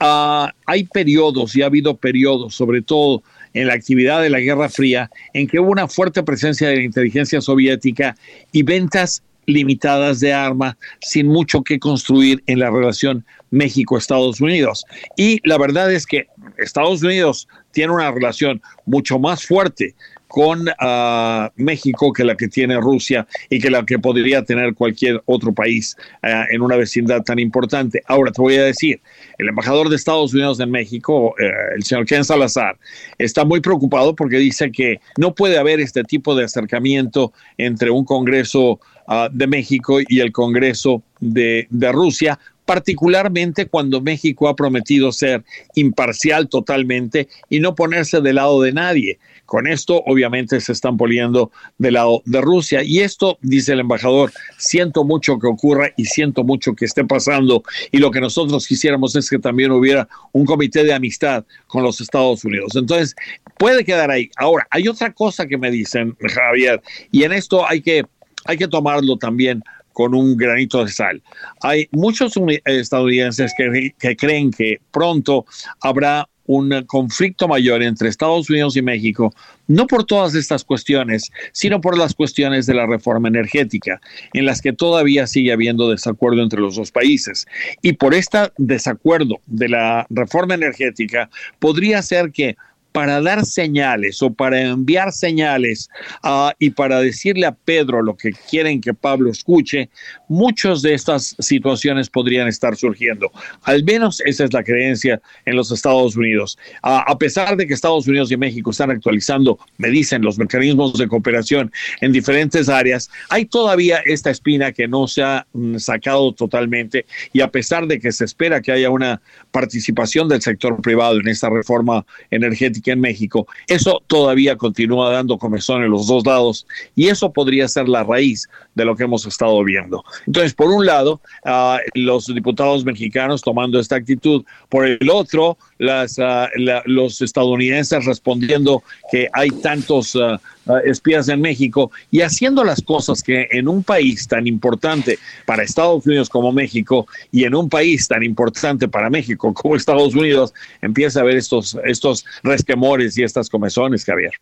S8: ah, hay periodos, y ha habido periodos, sobre todo en la actividad de la Guerra Fría, en que hubo una fuerte presencia de la inteligencia soviética y ventas limitadas de armas sin mucho que construir en la relación México-Estados Unidos. Y la verdad es que Estados Unidos tiene una relación mucho más fuerte con ah, México que la que tiene Rusia y que la que podría tener cualquier otro país ah, en una vecindad tan importante. Ahora te voy a decir, el embajador de Estados Unidos en México, eh, el señor Ken Salazar, está muy preocupado porque dice que no puede haber este tipo de acercamiento entre un Congreso ah, de México y el Congreso de, de Rusia particularmente cuando México ha prometido ser imparcial totalmente y no ponerse del lado de nadie. Con esto, obviamente, se están poniendo del lado de Rusia. Y esto, dice el embajador, siento mucho que ocurra y siento mucho que esté pasando. Y lo que nosotros quisiéramos es que también hubiera un comité de amistad con los Estados Unidos. Entonces, puede quedar ahí. Ahora, hay otra cosa que me dicen, Javier, y en esto hay que, hay que tomarlo también con un granito de sal. Hay muchos estadounidenses que, creen que pronto habrá un conflicto mayor entre Estados Unidos y México, no por todas estas cuestiones, sino por las cuestiones de la reforma energética, en las que todavía sigue habiendo desacuerdo entre los dos países. Y por este desacuerdo de la reforma energética, podría ser que para dar señales o para enviar señales uh, y para decirle a Pedro lo que quieren que Pablo escuche, muchas de estas situaciones podrían estar surgiendo. Al menos esa es la creencia en los Estados Unidos. Uh, a pesar de que Estados Unidos y México están actualizando, me dicen, los mecanismos de cooperación en diferentes áreas, hay todavía esta espina que no se ha mm, sacado totalmente y a pesar de que se espera que haya una participación del sector privado en esta reforma energética, en México, eso todavía continúa dando comezón en los dos lados y eso podría ser la raíz de lo que hemos estado viendo. Entonces, por un lado, uh, los diputados mexicanos tomando esta actitud, por el otro, las, uh, los estadounidenses respondiendo que hay tantos uh, espías en México y haciendo las cosas que en un país tan importante para Estados Unidos como México y en un país tan importante para México como Estados Unidos, empieza a haber estos, estos resquemores y estas comezones, Javier.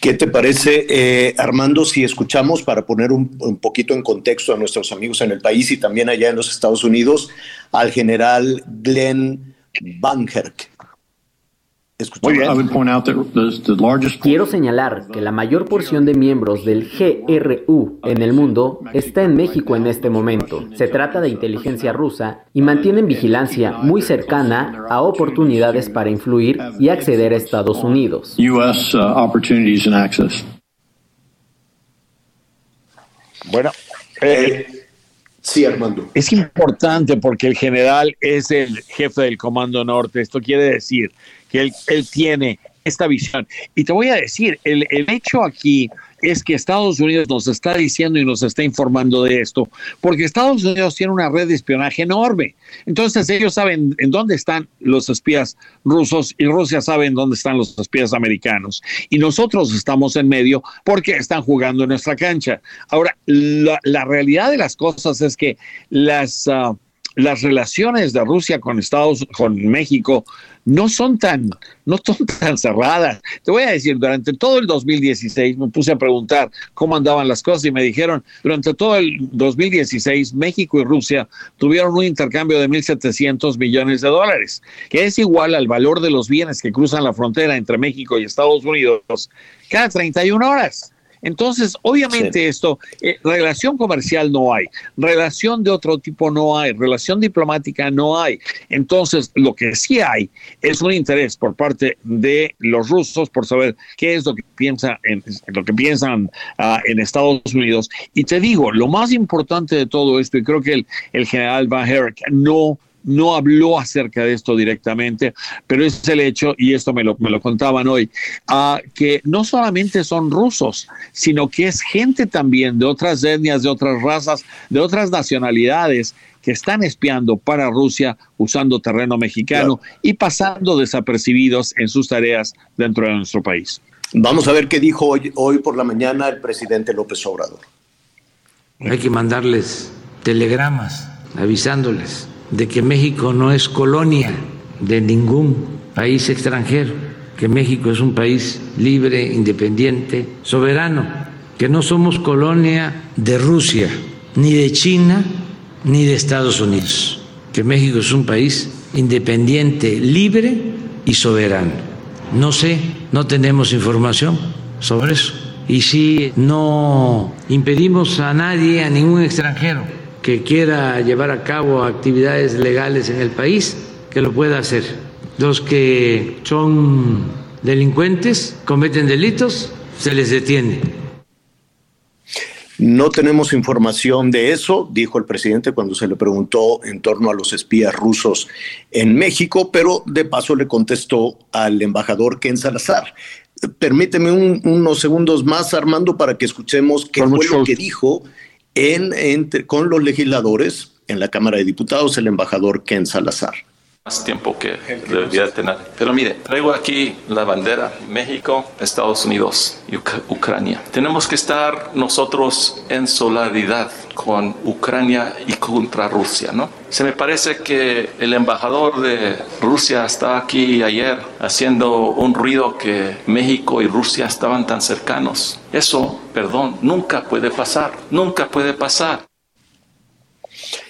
S6: ¿Qué te parece, eh, Armando, si escuchamos para poner un, un, poquito en contexto a nuestros amigos en el país y también allá en los Estados Unidos al general Glenn Van Herk?
S9: Quiero señalar que la mayor porción de miembros del GRU en el mundo está en México en este momento. Se trata de inteligencia rusa y mantienen vigilancia muy cercana a oportunidades para influir y acceder a Estados Unidos.
S8: Bueno, eh,
S6: Sí, Armando.
S8: Es importante porque el general es el jefe del Comando Norte. Esto quiere decir que él, tiene esta visión. Y te voy a decir, el, el, hecho aquí es que Estados Unidos nos está diciendo y nos está informando de esto, porque Estados Unidos tiene una red de espionaje enorme. Entonces ellos saben en dónde están los espías rusos y Rusia sabe en dónde están los espías americanos. Y nosotros estamos en medio porque están jugando en nuestra cancha. Ahora, la, la realidad de las cosas es que las... Uh, las relaciones de Rusia con Estados con México no son tan no son tan cerradas. Te voy a decir, durante todo el 2016 me puse a preguntar cómo andaban las cosas y me dijeron, durante todo el 2016 México y Rusia tuvieron un intercambio de 1700 millones de dólares, que es igual al valor de los bienes que cruzan la frontera entre México y Estados Unidos cada 31 horas. Entonces, obviamente sí. esto, eh, relación comercial no hay, relación de otro tipo no hay, relación diplomática no hay. Entonces, lo que sí hay es un interés por parte de los rusos por saber qué es lo que piensa en, lo que piensan uh, en Estados Unidos. Y te digo, lo más importante de todo esto, y creo que el, el general Van Herrick no no habló acerca de esto directamente, pero es el hecho, y esto me lo, me lo contaban hoy, uh, que no solamente son rusos, sino que es gente también de otras etnias, de otras razas, de otras nacionalidades que están espiando para Rusia usando terreno mexicano claro. y pasando desapercibidos en sus tareas dentro de nuestro país.
S6: Vamos a ver qué dijo hoy, hoy por la mañana el presidente López Obrador.
S10: Hay que mandarles telegramas avisándoles de que México no es colonia de ningún país extranjero, que México es un país libre, independiente, soberano, que no somos colonia de Rusia, ni de China, ni de Estados Unidos, que México es un país independiente, libre y soberano. No sé, no tenemos información sobre eso. Y si no impedimos a nadie, a ningún extranjero, que quiera llevar a cabo actividades legales en el país, que lo pueda hacer. Los que son delincuentes, cometen delitos, se les detiene.
S6: No tenemos información de eso, dijo el presidente cuando se le preguntó en torno a los espías rusos en México, pero de paso le contestó al embajador Ken Salazar. Permíteme un, unos segundos más, Armando, para que escuchemos qué fue lo que dijo en, entre, con los legisladores en la Cámara de Diputados, el embajador Ken Salazar.
S11: Más tiempo que debería tener. Pero mire, traigo aquí la bandera México, Estados Unidos y Uc Ucrania. Tenemos que estar nosotros en solidaridad con Ucrania y contra Rusia, ¿no? Se me parece que el embajador de Rusia estaba aquí ayer haciendo un ruido que México y Rusia estaban tan cercanos. Eso, perdón, nunca puede pasar, nunca puede pasar.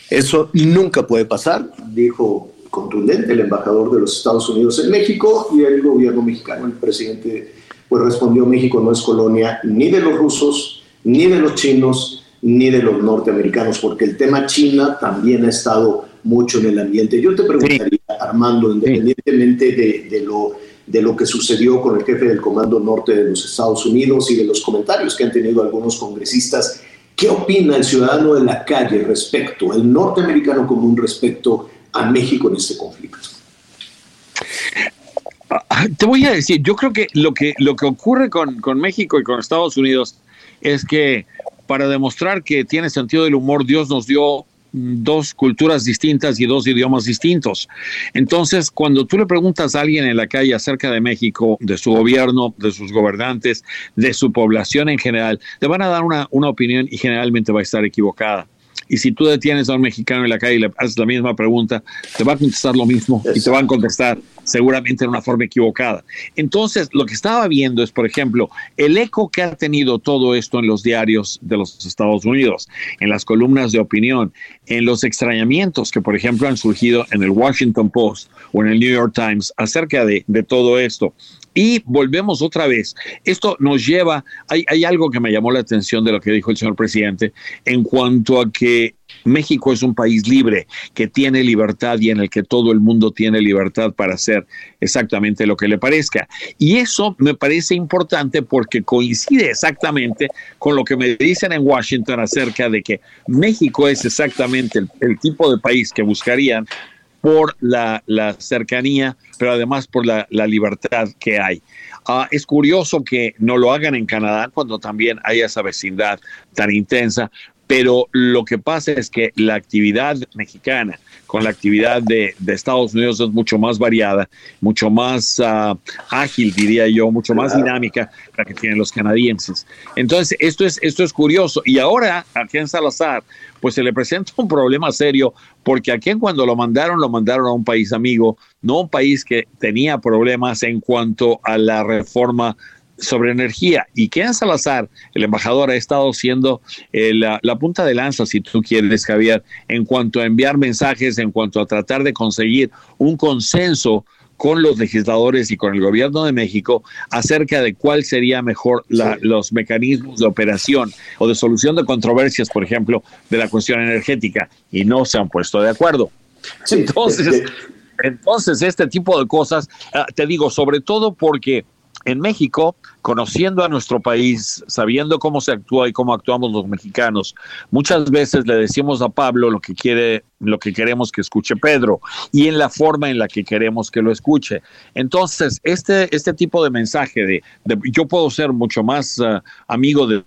S6: Eso nunca puede pasar, dijo contundente el embajador de los Estados Unidos en México y el gobierno mexicano. El presidente pues respondió México no es colonia ni de los rusos, ni de los chinos, ni de los norteamericanos, porque el tema China también ha estado mucho en el ambiente. Yo te preguntaría, sí. Armando, independientemente de, de, lo, de lo que sucedió con el jefe del Comando Norte de los Estados Unidos y de los comentarios que han tenido algunos congresistas, ¿qué opina el ciudadano de la calle respecto, el norteamericano común respecto a México en este conflicto?
S8: Te voy a decir, yo creo que lo que, lo que ocurre con, con México y con Estados Unidos es que para demostrar que tiene sentido del humor, Dios nos dio dos culturas distintas y dos idiomas distintos. Entonces, cuando tú le preguntas a alguien en la calle acerca de México, de su gobierno, de sus gobernantes, de su población en general, te van a dar una, una opinión y generalmente va a estar equivocada. Y si tú detienes a un mexicano en la calle y le haces la misma pregunta, te va a contestar lo mismo y te van a contestar seguramente en una forma equivocada. Entonces, lo que estaba viendo es, por ejemplo, el eco que ha tenido todo esto en los diarios de los Estados Unidos, en las columnas de opinión, en los extrañamientos que, por ejemplo, han surgido en el Washington Post o en el New York Times acerca de, de todo esto. Y volvemos otra vez. Esto nos lleva, hay, hay, algo que me llamó la atención de lo que dijo el señor presidente en cuanto a que México es un país libre, que tiene libertad y en el que todo el mundo tiene libertad para hacer exactamente lo que le parezca. Y eso me parece importante porque coincide exactamente con lo que me dicen en Washington acerca de que México es exactamente el, el tipo de país que buscarían por la, la, cercanía, pero además por la, la libertad que hay. Uh, es curioso que no lo hagan en Canadá cuando también hay esa vecindad tan intensa, pero lo que pasa es que la actividad mexicana con la actividad de, de Estados Unidos es mucho más variada, mucho más uh, ágil, diría yo, mucho más dinámica la que tienen los canadienses. Entonces, esto es, esto es curioso. Y ahora, aquí en Salazar, pues se le presenta un problema serio, porque aquí cuando lo mandaron, lo mandaron a un país amigo, no un país que tenía problemas en cuanto a la reforma sobre energía. Y Ken Salazar, el embajador, ha estado siendo eh, la, la, punta de lanza, si tú quieres, Javier, en cuanto a enviar mensajes, en cuanto a tratar de conseguir un consenso con los legisladores y con el gobierno de México acerca de cuál sería mejor la, sí. los mecanismos de operación o de solución de controversias, por ejemplo, de la cuestión energética, y no se han puesto de acuerdo. Sí, entonces, sí. entonces, este tipo de cosas, uh, te digo, sobre todo porque en México, conociendo a nuestro país, sabiendo cómo se actúa y cómo actuamos los mexicanos, muchas veces le decimos a Pablo lo que quiere, lo que queremos que escuche Pedro y en la forma en la que queremos que lo escuche. Entonces, este, este tipo de mensaje de, yo puedo ser mucho más uh, amigo de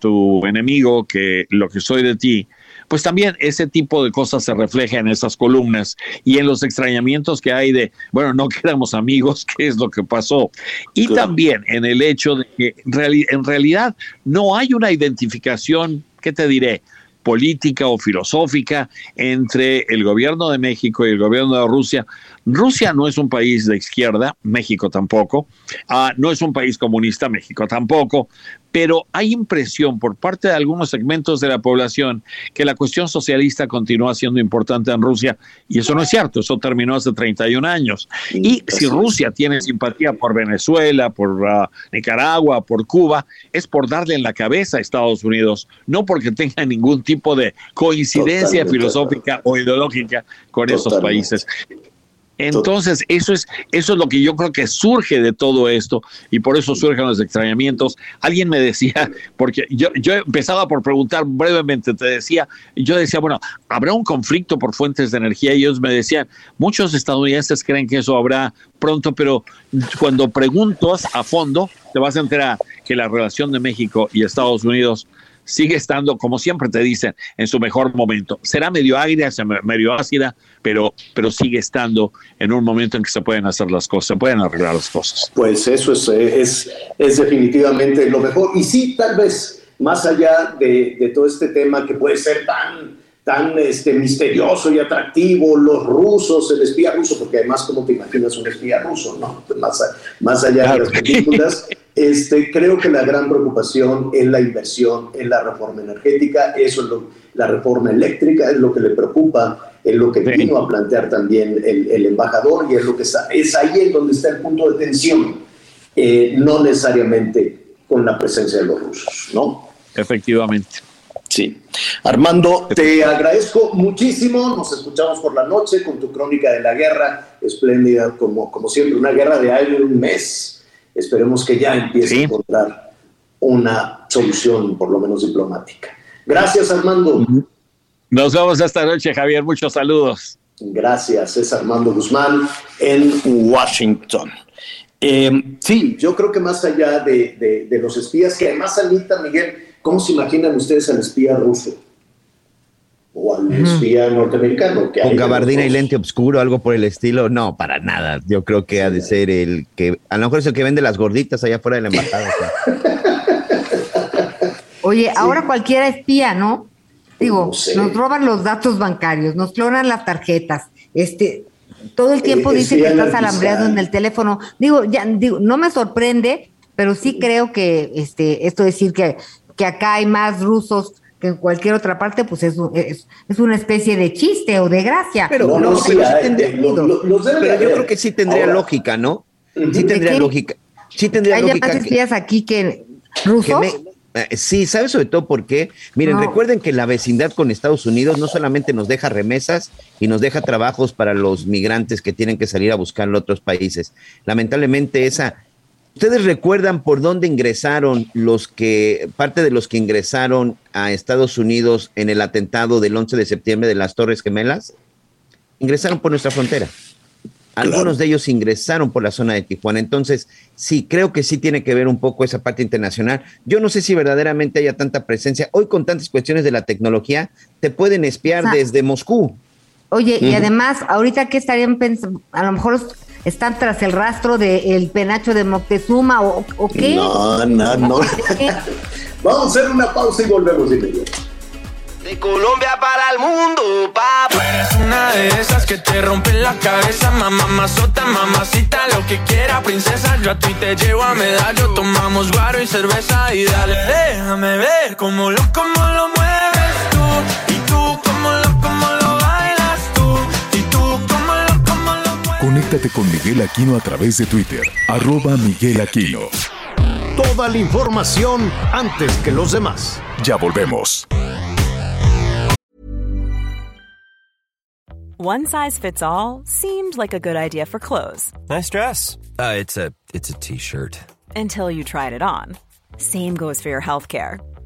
S8: tu enemigo que lo que soy de ti, pues también ese tipo de cosas se refleja en esas columnas y en los extrañamientos que hay de, bueno, no quedamos amigos, qué es lo que pasó. Y claro. también en el hecho de que en realidad no hay una identificación, ¿qué te diré? política o filosófica entre el gobierno de México y el gobierno de Rusia. Rusia no es un país de izquierda, México tampoco, uh, no es un país comunista, México tampoco, pero hay impresión por parte de algunos segmentos de la población que la cuestión socialista continúa siendo importante en Rusia y eso no es cierto, eso terminó hace 31 años. Y si Rusia tiene simpatía por Venezuela, por uh, Nicaragua, por Cuba, es por darle en la cabeza a Estados Unidos, no porque tenga ningún tipo de coincidencia Totalmente. filosófica o ideológica con Totalmente. esos países. Entonces, eso es, eso es lo que yo creo que surge de todo esto y por eso surgen los extrañamientos. Alguien me decía, porque yo, yo empezaba por preguntar brevemente, te decía, yo decía, bueno, ¿habrá un conflicto por fuentes de energía? Y ellos me decían, muchos estadounidenses creen que eso habrá pronto, pero cuando preguntas a fondo, te vas a enterar que la relación de México y Estados Unidos sigue estando, como siempre te dicen, en su mejor momento. Será medio agria, medio ácida, pero, pero sigue estando en un momento en que se pueden hacer las cosas, se pueden arreglar las cosas.
S6: Pues eso es, es, es definitivamente lo mejor. Y sí, tal vez, más allá de, de todo este tema que puede ser tan tan este, misterioso y atractivo, los rusos, el espía ruso, porque además, como te imaginas, un espía ruso, ¿no? Más, más allá de las películas, este, creo que la gran preocupación es la inversión en la reforma energética, eso es lo, la reforma eléctrica es lo que le preocupa, es lo que vino a plantear también el, el, embajador y es lo que está, es ahí en donde está el punto de tensión, eh, no necesariamente con la presencia de los rusos, ¿no?
S8: Efectivamente.
S6: Sí. Armando, te agradezco muchísimo. Nos escuchamos por la noche con tu crónica de la guerra, espléndida como, como siempre, una guerra de año un mes. Esperemos que ya empiece sí. a encontrar una solución, por lo menos diplomática. Gracias, Armando.
S8: Nos vemos esta noche, Javier. Muchos saludos.
S6: Gracias, es Armando Guzmán en Washington. Eh, sí, yo creo que más allá de, de, de los espías, que además, Anita, Miguel, ¿cómo se imaginan ustedes al espía ruso? O al espía norteamericano. Que
S4: Con gabardina y lente oscuro, algo por el estilo. No, para nada. Yo creo que ha de ser el que, a lo mejor es el que vende las gorditas allá afuera de la embajada. o sea.
S5: Oye, ahora cualquiera espía, ¿no? Digo,
S6: No sé.
S5: nos roban los datos bancarios, nos clonan las tarjetas, este, todo el tiempo
S6: Eh,
S5: dicen que estás
S6: al
S5: alambreado en el teléfono. Digo, ya, digo, no me sorprende, pero sí creo que este, esto decir que, que acá hay más rusos que en cualquier otra parte, pues es, es, es una especie de chiste o de gracia.
S4: Pero,
S6: No,
S4: no,
S6: no, sí
S4: pero
S6: hay, lo- lo-
S4: yo creo que sí tendría
S6: Ahora,
S4: lógica, ¿no? Sí tendría lógica. Sí tendría
S5: ¿Hay
S4: lógica.
S5: más
S4: que-
S5: espías aquí que
S4: que
S5: rusos?
S4: me- eh, sí, ¿sabes sobre todo por qué? Miren,
S5: No.
S4: recuerden que la vecindad con Estados Unidos no solamente nos deja remesas y nos deja trabajos para los migrantes que tienen que salir a buscar en otros países. Lamentablemente esa... ¿Ustedes recuerdan por dónde ingresaron los que, parte de los que ingresaron a Estados Unidos en el atentado del 11 de septiembre de las Torres Gemelas? Ingresaron por nuestra frontera. Algunos de ellos ingresaron por la zona de Tijuana. Entonces, sí, creo que sí tiene que ver un poco esa parte internacional. Yo no sé si verdaderamente haya tanta presencia. Hoy con tantas cuestiones de la tecnología, te pueden espiar
S5: O sea,
S4: desde Moscú.
S5: Oye, y además, ahorita que estarían pensando, a lo mejor están tras el rastro del penacho de Moctezuma o, o qué.
S6: No, no, no. Vamos a hacer una pausa y volvemos inmediato.
S3: De Colombia para el mundo, papá.
S12: Eres una de esas que te rompen la cabeza, mamá, mazota, mamacita, lo que quiera, princesa. Yo a ti te llevo a medallo, tomamos guaro y cerveza y dale, déjame ver cómo lo, cómo lo mueves tú.
S1: Conéctate con Miguel Aquino a través de Twitter, arroba Miguel Aquino.
S2: Toda la información antes que los demás.
S1: Ya volvemos.
S13: One size fits all seemed like a good idea for clothes
S14: Nice dress. Uh, it's a it's a t-shirt.
S13: until you tried it on. Same goes for your healthcare.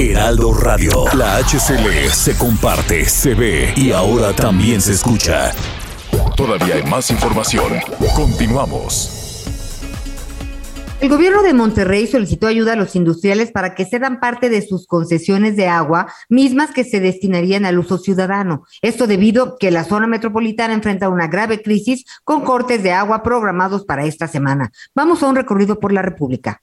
S1: Heraldo Radio. La HCL se comparte, se ve y ahora también se escucha. Todavía hay más información. Continuamos.
S5: El gobierno de Monterrey solicitó ayuda a los industriales para que cedan parte de sus concesiones de agua, mismas que se destinarían al uso ciudadano. Esto debido que la zona metropolitana enfrenta una grave crisis con cortes de agua programados para esta semana. Vamos a un recorrido por la República.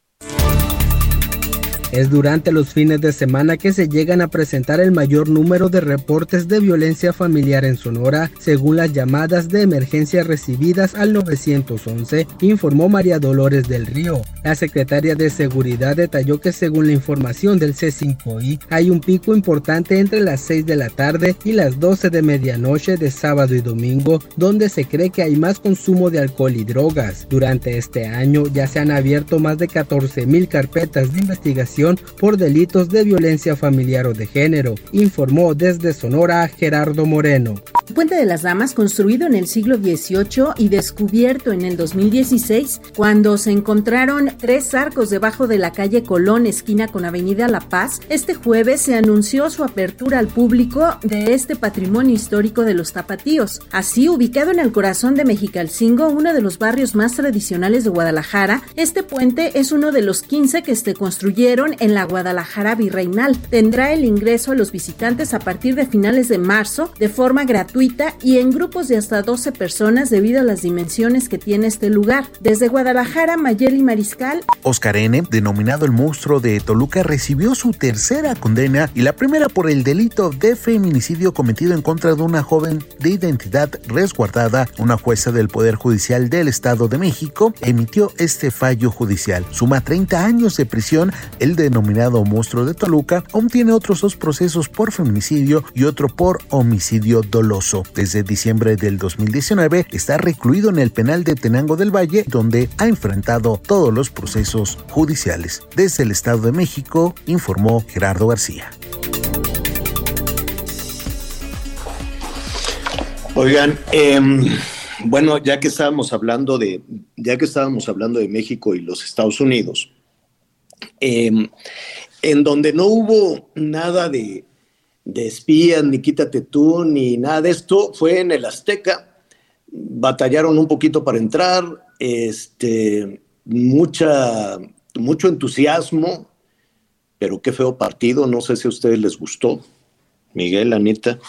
S15: Es durante los fines de semana que se llegan a presentar el mayor número de reportes de violencia familiar en Sonora, según las llamadas de emergencia recibidas al 911, informó María Dolores del Río. La secretaria de Seguridad detalló que según la información del C5I, hay un pico importante entre las 6 de la tarde y las 12 de medianoche de sábado y domingo, donde se cree que hay más consumo de alcohol y drogas. Durante este año ya se han abierto más de 14 mil carpetas de investigación por delitos de violencia familiar o de género, informó desde Sonora Gerardo Moreno.
S16: Puente de las Damas, construido en el siglo XVIII y descubierto en el 2016, cuando se encontraron tres arcos debajo de la calle Colón, esquina con Avenida La Paz, este jueves se anunció su apertura al público de este patrimonio histórico de los tapatíos. Así, ubicado en el corazón de Mexicalcingo, uno de los barrios más tradicionales de Guadalajara, este puente es uno de los 15 que se construyeron en la Guadalajara Virreinal. Tendrá el ingreso a los visitantes a partir de finales de marzo de forma gratuita y en grupos de hasta 12 personas debido a las dimensiones que tiene este lugar. Desde Guadalajara, Mayeli Mariscal.
S17: Oscar N., denominado el monstruo de Toluca, recibió su tercera condena y la primera por el delito de feminicidio cometido en contra de una joven de identidad resguardada. Una jueza del Poder Judicial del Estado de México emitió este fallo judicial. Suma 30 años de prisión. El denominado monstruo de Toluca aún tiene otros dos procesos por feminicidio y otro por homicidio doloso. Desde diciembre del 2019 está recluido en el penal de Tenango del Valle, donde ha enfrentado todos los procesos judiciales. Desde el Estado de México, informó Gerardo García.
S6: Oigan, em, bueno, ya que estábamos hablando de, ya que estábamos hablando de México y los Estados Unidos, em, en donde no hubo nada de, de espías, ni quítate tú, ni nada de esto, fue en el Azteca. Batallaron un poquito para entrar, este, mucha, mucho entusiasmo, pero qué feo partido, no sé si a ustedes les gustó. Miguel, Anita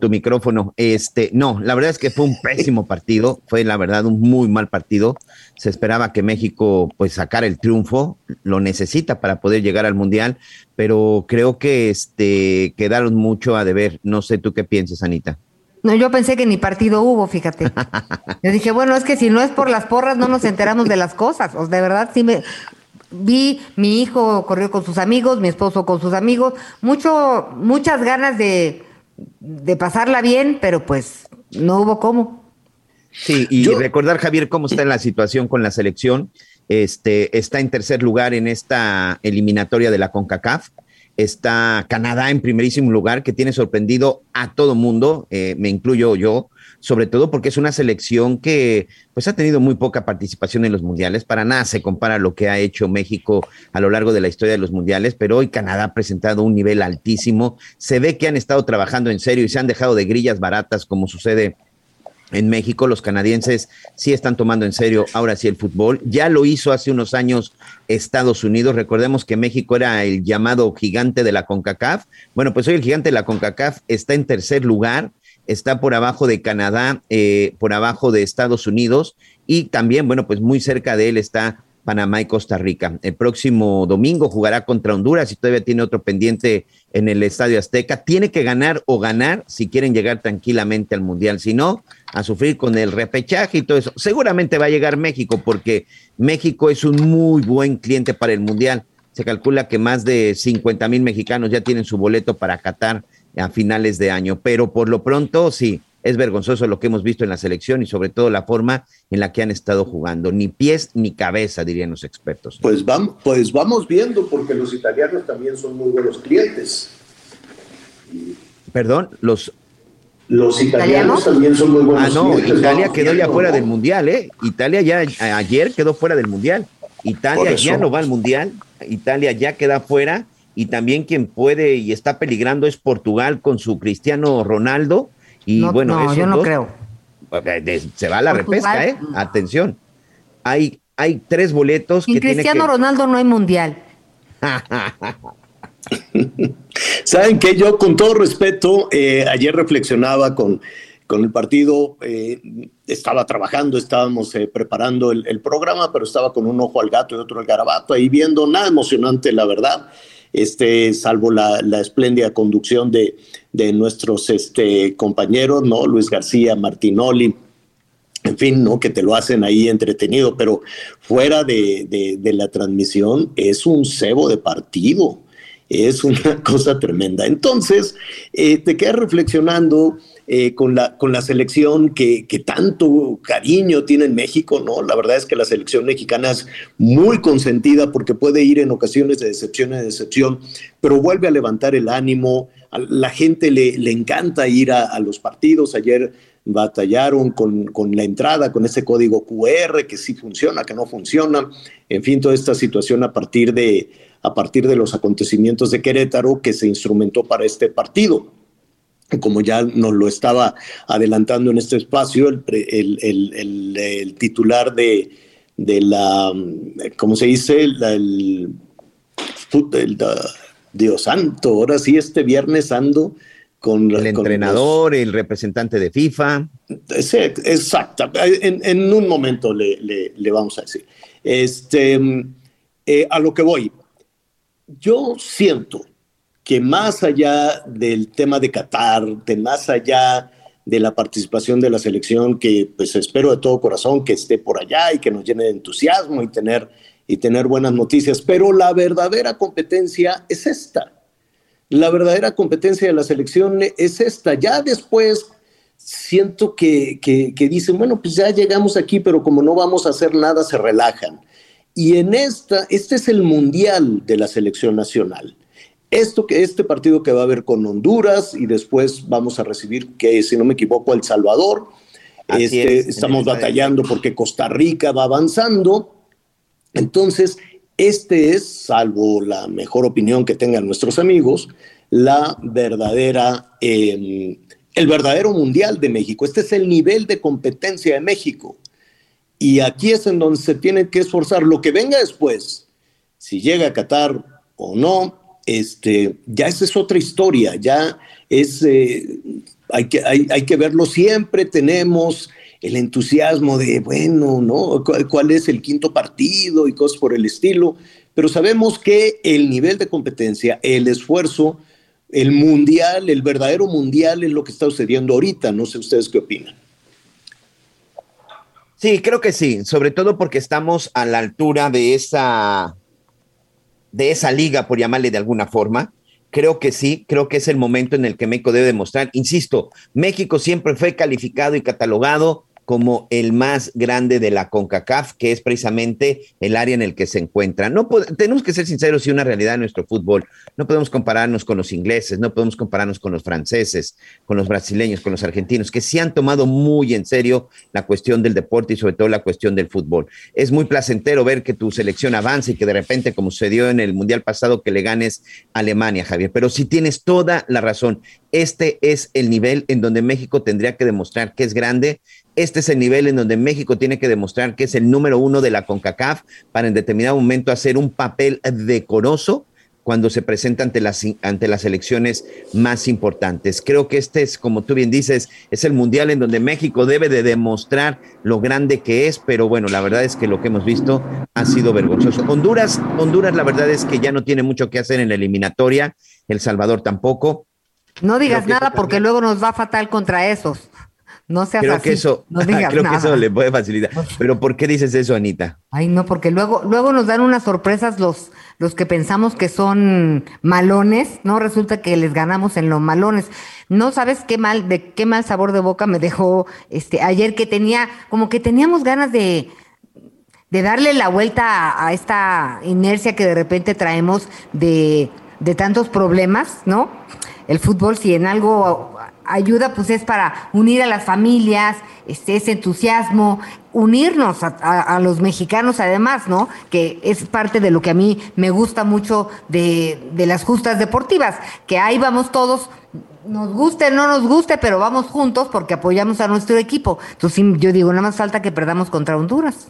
S4: tu micrófono. Este, no, la verdad es que fue un pésimo partido, fue la verdad un muy mal partido. Se esperaba que México pues sacara el triunfo, lo necesita para poder llegar al mundial, pero creo que este quedaron mucho a deber. No sé tú qué piensas, Anita.
S5: No, yo pensé que ni partido hubo, fíjate. Yo dije, bueno, es que si no es por las porras no nos enteramos de las cosas. O de verdad sí me vi, mi hijo corrió con sus amigos, mi esposo con sus amigos, mucho, muchas ganas de, de pasarla bien, pero pues no hubo cómo.
S4: Sí, y recordar, Javier, cómo está la situación con la selección. Este, está en tercer lugar en esta eliminatoria de la CONCACAF. Está Canadá en primerísimo lugar, que tiene sorprendido a todo mundo, eh, me incluyo yo, sobre todo porque es una selección que pues ha tenido muy poca participación en los mundiales, para nada se compara lo que ha hecho México a lo largo de la historia de los mundiales, pero hoy Canadá ha presentado un nivel altísimo, se ve que han estado trabajando en serio y se han dejado de grillas baratas como sucede en México, los canadienses sí están tomando en serio ahora sí el fútbol. Ya lo hizo hace unos años Estados Unidos. Recordemos que México era el llamado gigante de la CONCACAF. Bueno, pues hoy el gigante de la CONCACAF está en tercer lugar está por abajo de Canadá, eh, por abajo de Estados Unidos y también, bueno, pues muy cerca de él está Panamá y Costa Rica. El próximo domingo jugará contra Honduras y todavía tiene otro pendiente en el Estadio Azteca. Tiene que ganar o ganar si quieren llegar tranquilamente al Mundial. Si no, a sufrir con el repechaje y todo eso. Seguramente va a llegar México porque México es un muy buen cliente para el Mundial. Se calcula que más de 50 mil mexicanos ya tienen su boleto para Qatar a finales de año. Pero por lo pronto, sí, es vergonzoso lo que hemos visto en la selección y sobre todo la forma en la que han estado jugando. Ni pies ni cabeza, dirían los expertos.
S6: Pues vamos, pues vamos viendo, porque los italianos también son muy buenos clientes.
S4: Perdón, los...
S6: Los italianos también son muy buenos
S4: ah, no, Italia quedó ya fuera del Mundial, ¿eh? Italia ya ayer quedó fuera del Mundial. Italia ya no va al Mundial. Italia ya queda fuera y también quien puede y está peligrando es Portugal con su Cristiano Ronaldo. Y bueno,
S5: no, yo no creo.
S4: Se va a la repesca, ¿eh? Atención. Hay, hay tres boletos.
S5: Sin Cristiano Ronaldo no hay mundial.
S6: Saben que yo, con todo respeto, eh, ayer reflexionaba con, con el partido, eh, estaba trabajando, estábamos eh, preparando el, el, programa, pero estaba con un ojo al gato y otro al garabato, ahí viendo nada emocionante, la verdad este, salvo la, espléndida conducción de, nuestros este, compañeros, ¿no? Luis García, Martinoli, en fin, ¿no? Que te lo hacen ahí entretenido, pero fuera de, la transmisión es un cebo de partido, es una cosa tremenda. Entonces, eh, te quedas reflexionando eh, con, la, con la selección que, tanto cariño tiene en México, ¿no? La verdad es que la selección mexicana es muy consentida porque puede ir en ocasiones de decepción a decepción, pero vuelve a levantar el ánimo, a la gente le, le encanta ir a, los partidos, ayer batallaron con, con, la entrada, con ese código QR, que sí funciona, que no funciona, en fin, toda esta situación a partir de, a partir de los acontecimientos de Querétaro que se instrumentó para este partido como ya nos lo estaba adelantando en este espacio, el, titular de, la, ¿cómo se dice? el, Dios santo, ahora sí, este viernes ando con...
S4: El entrenador, el representante de FIFA.
S6: exacto, en, un momento le, vamos a decir. Este, eh, a lo que voy, yo siento que más allá del tema de Qatar, de más allá de la participación de la selección, que pues espero de todo corazón que esté por allá y que nos llene de entusiasmo y tener, y tener buenas noticias, pero la verdadera competencia es esta. La verdadera competencia de la selección es esta. Ya después siento que, que, que dicen, bueno, pues ya llegamos aquí, pero como no vamos a hacer nada, se relajan. Y en esta, este es el mundial de la selección nacional esto que este partido que va a haber con Honduras y después vamos a recibir que si no me equivoco El Salvador. Este, estamos batallando porque Costa Rica va avanzando. Entonces, este es, salvo la mejor opinión que tengan nuestros amigos, la verdadera, em, el verdadero mundial de México. Este es el nivel de competencia de México. Y aquí es en donde se tiene que esforzar. Lo que venga después, si llega a Qatar o no, este, ya esa es otra historia. Ya es, eh, hay, que, hay, hay que verlo siempre. Tenemos el entusiasmo de, bueno, ¿no? ¿Cuál es el quinto partido y cosas por el estilo? Pero sabemos que el nivel de competencia, el esfuerzo, el mundial, el verdadero mundial es lo que está sucediendo ahorita. No sé ustedes qué opinan.
S4: Sí, creo que sí, sobre todo porque estamos a la altura de esa, de esa liga, por llamarle de alguna forma. Creo que sí, creo que es el momento en el que México debe demostrar. Insisto, México siempre fue calificado y catalogado como el más grande de la CONCACAF, que es precisamente el área en el que se encuentra. Tenemos que ser sinceros y una realidad en nuestro fútbol. No podemos compararnos con los ingleses, no podemos compararnos con los franceses, con los brasileños, con los argentinos, que sí han tomado muy en serio la cuestión del deporte y sobre todo la cuestión del fútbol. Es muy placentero ver que tu selección avance y que de repente, como sucedió en el Mundial pasado, que le ganes a Alemania, Javier. Pero sí tienes toda la razón. Este es el nivel en donde México tendría que demostrar que es grande este es el nivel en donde México tiene que demostrar que es el número uno de la CONCACAF para en determinado momento hacer un papel decoroso cuando se presenta ante las, ante las elecciones más importantes. Creo que este es, como tú bien dices, es el mundial en donde México debe de demostrar lo grande que es, pero bueno, la verdad es que lo que hemos visto ha sido vergonzoso. Honduras, Honduras, la verdad es que ya no tiene mucho que hacer en la eliminatoria, El Salvador tampoco.
S5: No digas nada porque luego nos va fatal contra esos. No seas
S4: creo
S5: así.
S4: Que eso,
S5: no digas
S4: creo
S5: nada.
S4: que eso le puede facilitar. Pero ¿por qué dices eso, Anita?
S5: Ay, no, porque luego, luego nos dan unas sorpresas los, los que pensamos que son malones, ¿no? Resulta que les ganamos en los malones. No sabes qué mal, de qué mal sabor de boca me dejó este ayer que tenía, como que teníamos ganas de, de darle la vuelta a, a esta inercia que de repente traemos de, de tantos problemas, ¿no? El fútbol, si en algo ayuda, pues es para unir a las familias, este, ese entusiasmo, unirnos a, los mexicanos además, ¿no? Que es parte de lo que a mí me gusta mucho de, de las justas deportivas, que ahí vamos todos, nos guste no nos guste, pero vamos juntos porque apoyamos a nuestro equipo. Entonces yo digo, nada más falta que perdamos contra Honduras.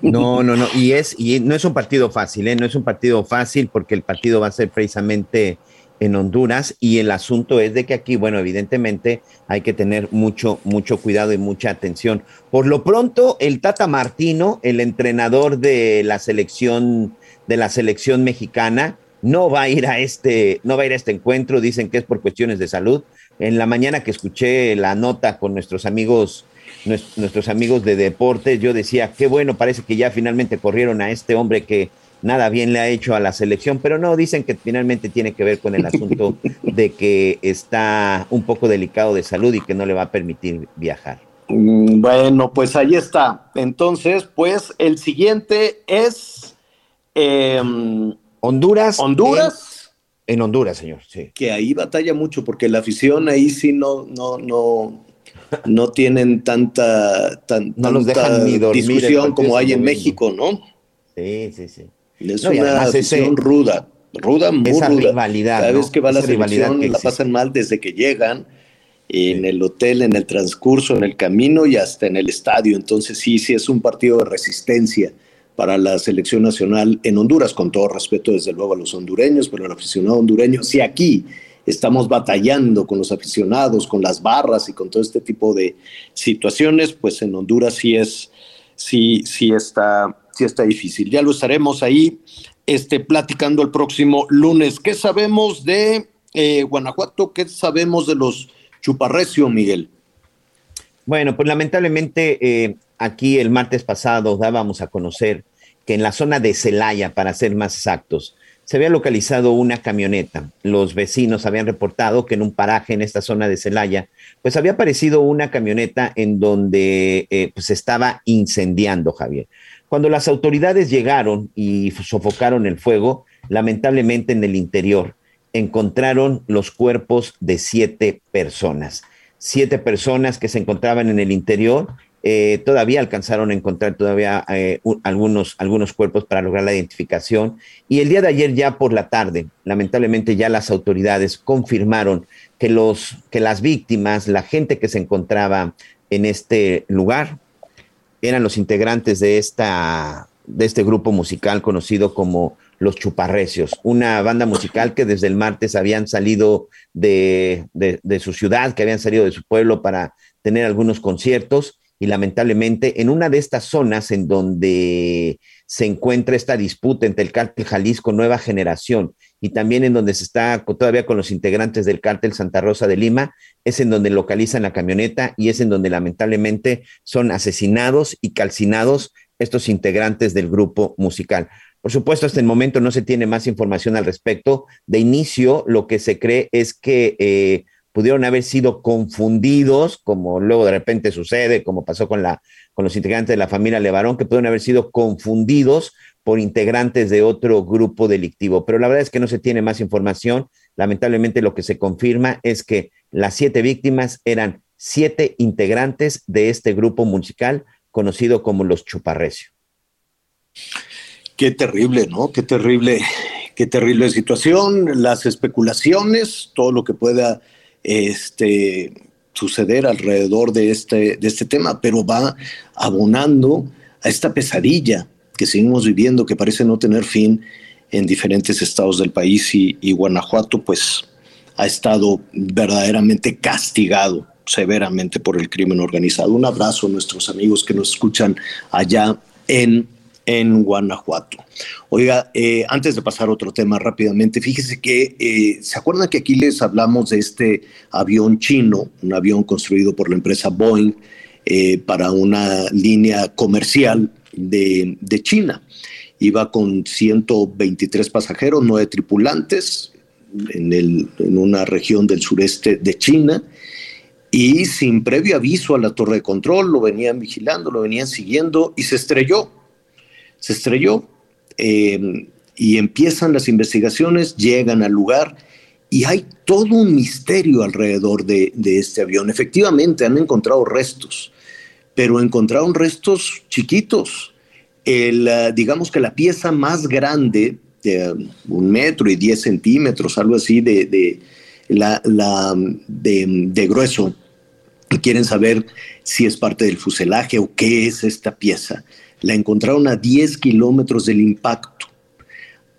S4: No, no, no. Y es, y no es un partido fácil, ¿eh? No es un partido fácil porque el partido va a ser precisamente en Honduras y el asunto es de que aquí, bueno, evidentemente hay que tener mucho, mucho cuidado y mucha atención. Por lo pronto, el Tata Martino, el entrenador de la selección, de la selección mexicana, no va a ir a este, no va a ir a este encuentro, dicen que es por cuestiones de salud. En la mañana que escuché la nota con nuestros amigos, nues- nuestros amigos de deportes, yo decía, qué bueno, parece que ya finalmente corrieron a este hombre que nada bien le ha hecho a la selección, pero no, dicen que finalmente tiene que ver con el asunto de que está un poco delicado de salud y que no le va a permitir viajar.
S6: Mm, Bueno, pues ahí está. Entonces, pues el siguiente es em,
S4: Honduras.
S6: Honduras.
S4: En, en Honduras, señor, sí.
S6: Que ahí batalla mucho porque la afición ahí sí no, no, no, no tienen tanta, tan,
S4: No los
S6: tanta
S4: dejan ni dormir
S6: discusión como hay en. México, ¿no?
S4: Sí, sí, sí.
S6: Es
S4: No,
S6: una
S4: además ese-
S6: afición ruda, ruda, muy
S4: esa
S6: ruda.
S4: rivalidad,
S6: Cada
S4: ¿no?
S6: vez que va la
S4: Esa rivalidad
S6: selección
S4: que
S6: la pasan mal desde que llegan, en el hotel, en el transcurso, en el camino y hasta en el estadio. Entonces sí, sí es un partido de resistencia para la selección nacional en Honduras, con todo respeto desde luego a los hondureños, pero el aficionado hondureño, si aquí estamos batallando con los aficionados, con las barras y con todo este tipo de situaciones, pues en Honduras sí es, sí, sí está, sí está difícil. Ya lo estaremos ahí este, platicando el próximo lunes. ¿Qué sabemos de eh, Guanajuato? ¿Qué sabemos de los Chuparrecio, Miguel?
S4: Bueno, pues lamentablemente eh, aquí el martes pasado dábamos a conocer que en la zona de Celaya, para ser más exactos, se había localizado una camioneta. Los vecinos habían reportado que en un paraje en esta zona de Celaya, pues había aparecido una camioneta en donde eh, pues estaba incendiando, Javier. Cuando las autoridades llegaron y sofocaron el fuego, lamentablemente en el interior encontraron los cuerpos de siete personas. Siete personas que se encontraban en el interior eh, todavía alcanzaron a encontrar todavía eh, algunos, algunos cuerpos para lograr la identificación. Y el día de ayer, ya por la tarde, lamentablemente ya las autoridades confirmaron que, los, que las víctimas, la gente que se encontraba en este lugar, eran los integrantes de, esta, de este grupo musical conocido como Los Chuparrecios, una banda musical que desde el martes habían salido de, de su ciudad, que habían salido de su pueblo para tener algunos conciertos y lamentablemente en una de estas zonas en donde se encuentra esta disputa entre el cártel Jalisco Nueva Generación y también en donde se está todavía con los integrantes del cártel Santa Rosa de Lima, es en donde localizan la camioneta y es en donde lamentablemente son asesinados y calcinados estos integrantes del grupo musical. Por supuesto, hasta el momento no se tiene más información al respecto. De inicio, lo que se cree es que eh, pudieron haber sido confundidos, como luego de repente sucede, como pasó con, la, con los integrantes de la familia Levarón, que pudieron haber sido confundidos por integrantes de otro grupo delictivo. Pero la verdad es que no se tiene más información. Lamentablemente lo que se confirma es que las siete víctimas eran siete integrantes de este grupo musical conocido como los Chuparrecio.
S6: Qué terrible, ¿no? Qué terrible, qué terrible situación, las especulaciones, todo lo que pueda este, suceder alrededor de este, de este tema, pero va abonando a esta pesadilla que seguimos viviendo, que parece no tener fin en diferentes estados del país y, Guanajuato pues ha estado verdaderamente castigado severamente por el crimen organizado. Un abrazo a nuestros amigos que nos escuchan allá en en Guanajuato. Oiga, eh, antes de pasar a otro tema rápidamente, fíjese que eh, se acuerdan que aquí les hablamos de este avión chino, un avión construido por la empresa Boeing eh, para una línea comercial de, China. Iba con 123 pasajeros, nueve tripulantes, en, en una región del sureste de China y sin previo aviso a la torre de control, lo venían vigilando, lo venían siguiendo y se estrelló se estrelló em, y empiezan las investigaciones, llegan al lugar y hay todo un misterio alrededor de, este avión. Efectivamente, han encontrado restos, pero encontraron restos chiquitos. El, ah, digamos que la pieza más grande, de un metro y diez centímetros, algo así de, la, de, de grueso, quieren saber si es parte del fuselaje o qué es esta pieza la encontraron a 10 kilómetros del impacto.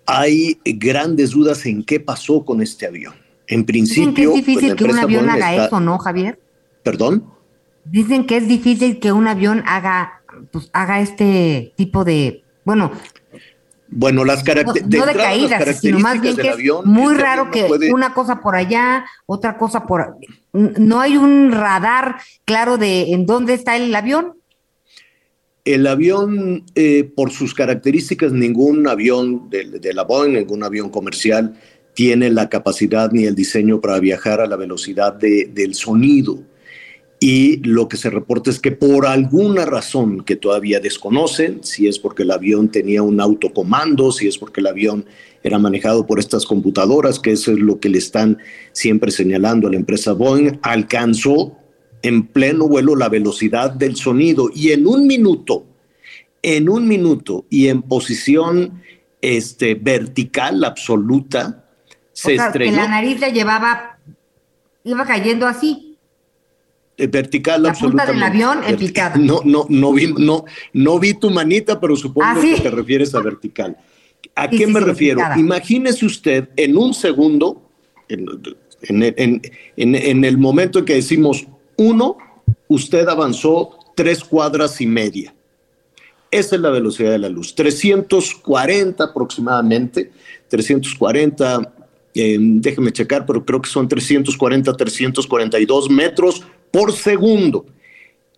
S6: Hay grandes dudas en qué pasó con este avión. En principio.
S5: Que es difícil que un avión haga eso, ¿no, Javier?
S6: ¿Perdón?
S5: Dicen que es difícil que un avión haga, pues, haga este tipo de. Bueno.
S6: Bueno, las, características.
S5: no, de caídas, sino más bien que es muy este raro que una cosa por allá, otra cosa por. No hay un radar claro de en dónde está el avión.
S6: El avión, eh, por sus características, ningún avión de, la Boeing, ningún avión comercial, tiene la capacidad ni el diseño para viajar a la velocidad del sonido. Y lo que se reporta es que por alguna razón que todavía desconocen, si es porque el avión tenía un autocomando, si es porque el avión era manejado por estas computadoras, que eso es lo que le están siempre señalando a la empresa Boeing, alcanzó en pleno vuelo la velocidad del sonido y en un minuto, en un minuto y en posición este, vertical absoluta, se estrelló.
S5: la nariz la llevaba, iba cayendo así.
S6: Eh, vertical
S5: la punta del avión en picada.
S6: No, no, no vi, no, no vi tu manita, pero supongo ah, que te refieres a vertical. ¿A qué me refiero? Imagínese usted en un segundo, en, en, el momento en que decimos uno, usted avanzó tres cuadras y media. Esa es la velocidad de la luz. 340 aproximadamente, 340, eh, déjeme checar, pero creo que son 340, 342 metros por segundo.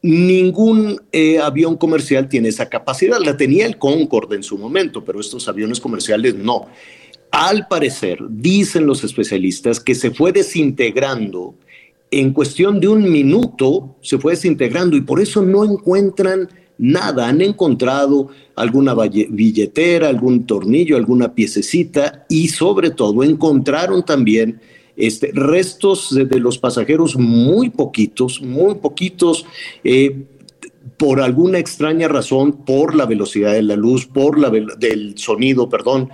S6: Ningún eh, avión comercial tiene esa capacidad. La tenía el Concorde en su momento, pero estos aviones comerciales no. Al parecer, dicen los especialistas que se fue desintegrando en cuestión de un minuto se fue desintegrando y por eso no encuentran nada, han encontrado alguna billetera, algún tornillo, alguna piececita y sobre todo encontraron también este, restos de, los pasajeros muy poquitos, muy poquitos, eh, por alguna extraña razón, por la velocidad de la luz, por la del sonido, perdón,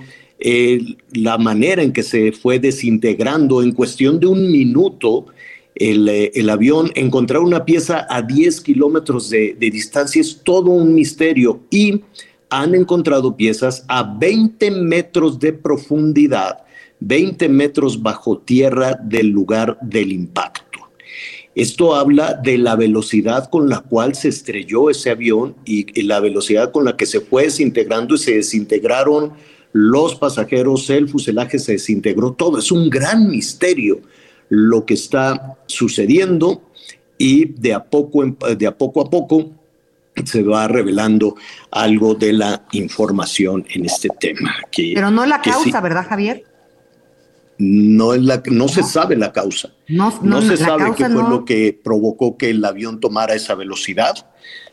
S6: la manera en que se fue desintegrando en cuestión de un minuto, el, eh, avión, encontrar una pieza a 10 kilómetros de, distancia es todo un misterio y han encontrado piezas a 20 metros de profundidad 20 metros bajo tierra del lugar del impacto. Esto habla de la velocidad con la cual se estrelló ese avión y, la velocidad con la que se fue desintegrando y se desintegraron los pasajeros, el fuselaje se desintegró todo. Es un gran misterio lo que está sucediendo y de a poco, de a, poco a poco se va revelando algo de la información en este tema.
S5: Pero no la causa, ¿verdad, Javier?
S6: No, es la, no se sabe la causa. No, se sabe qué fue lo que provocó que el avión tomara esa velocidad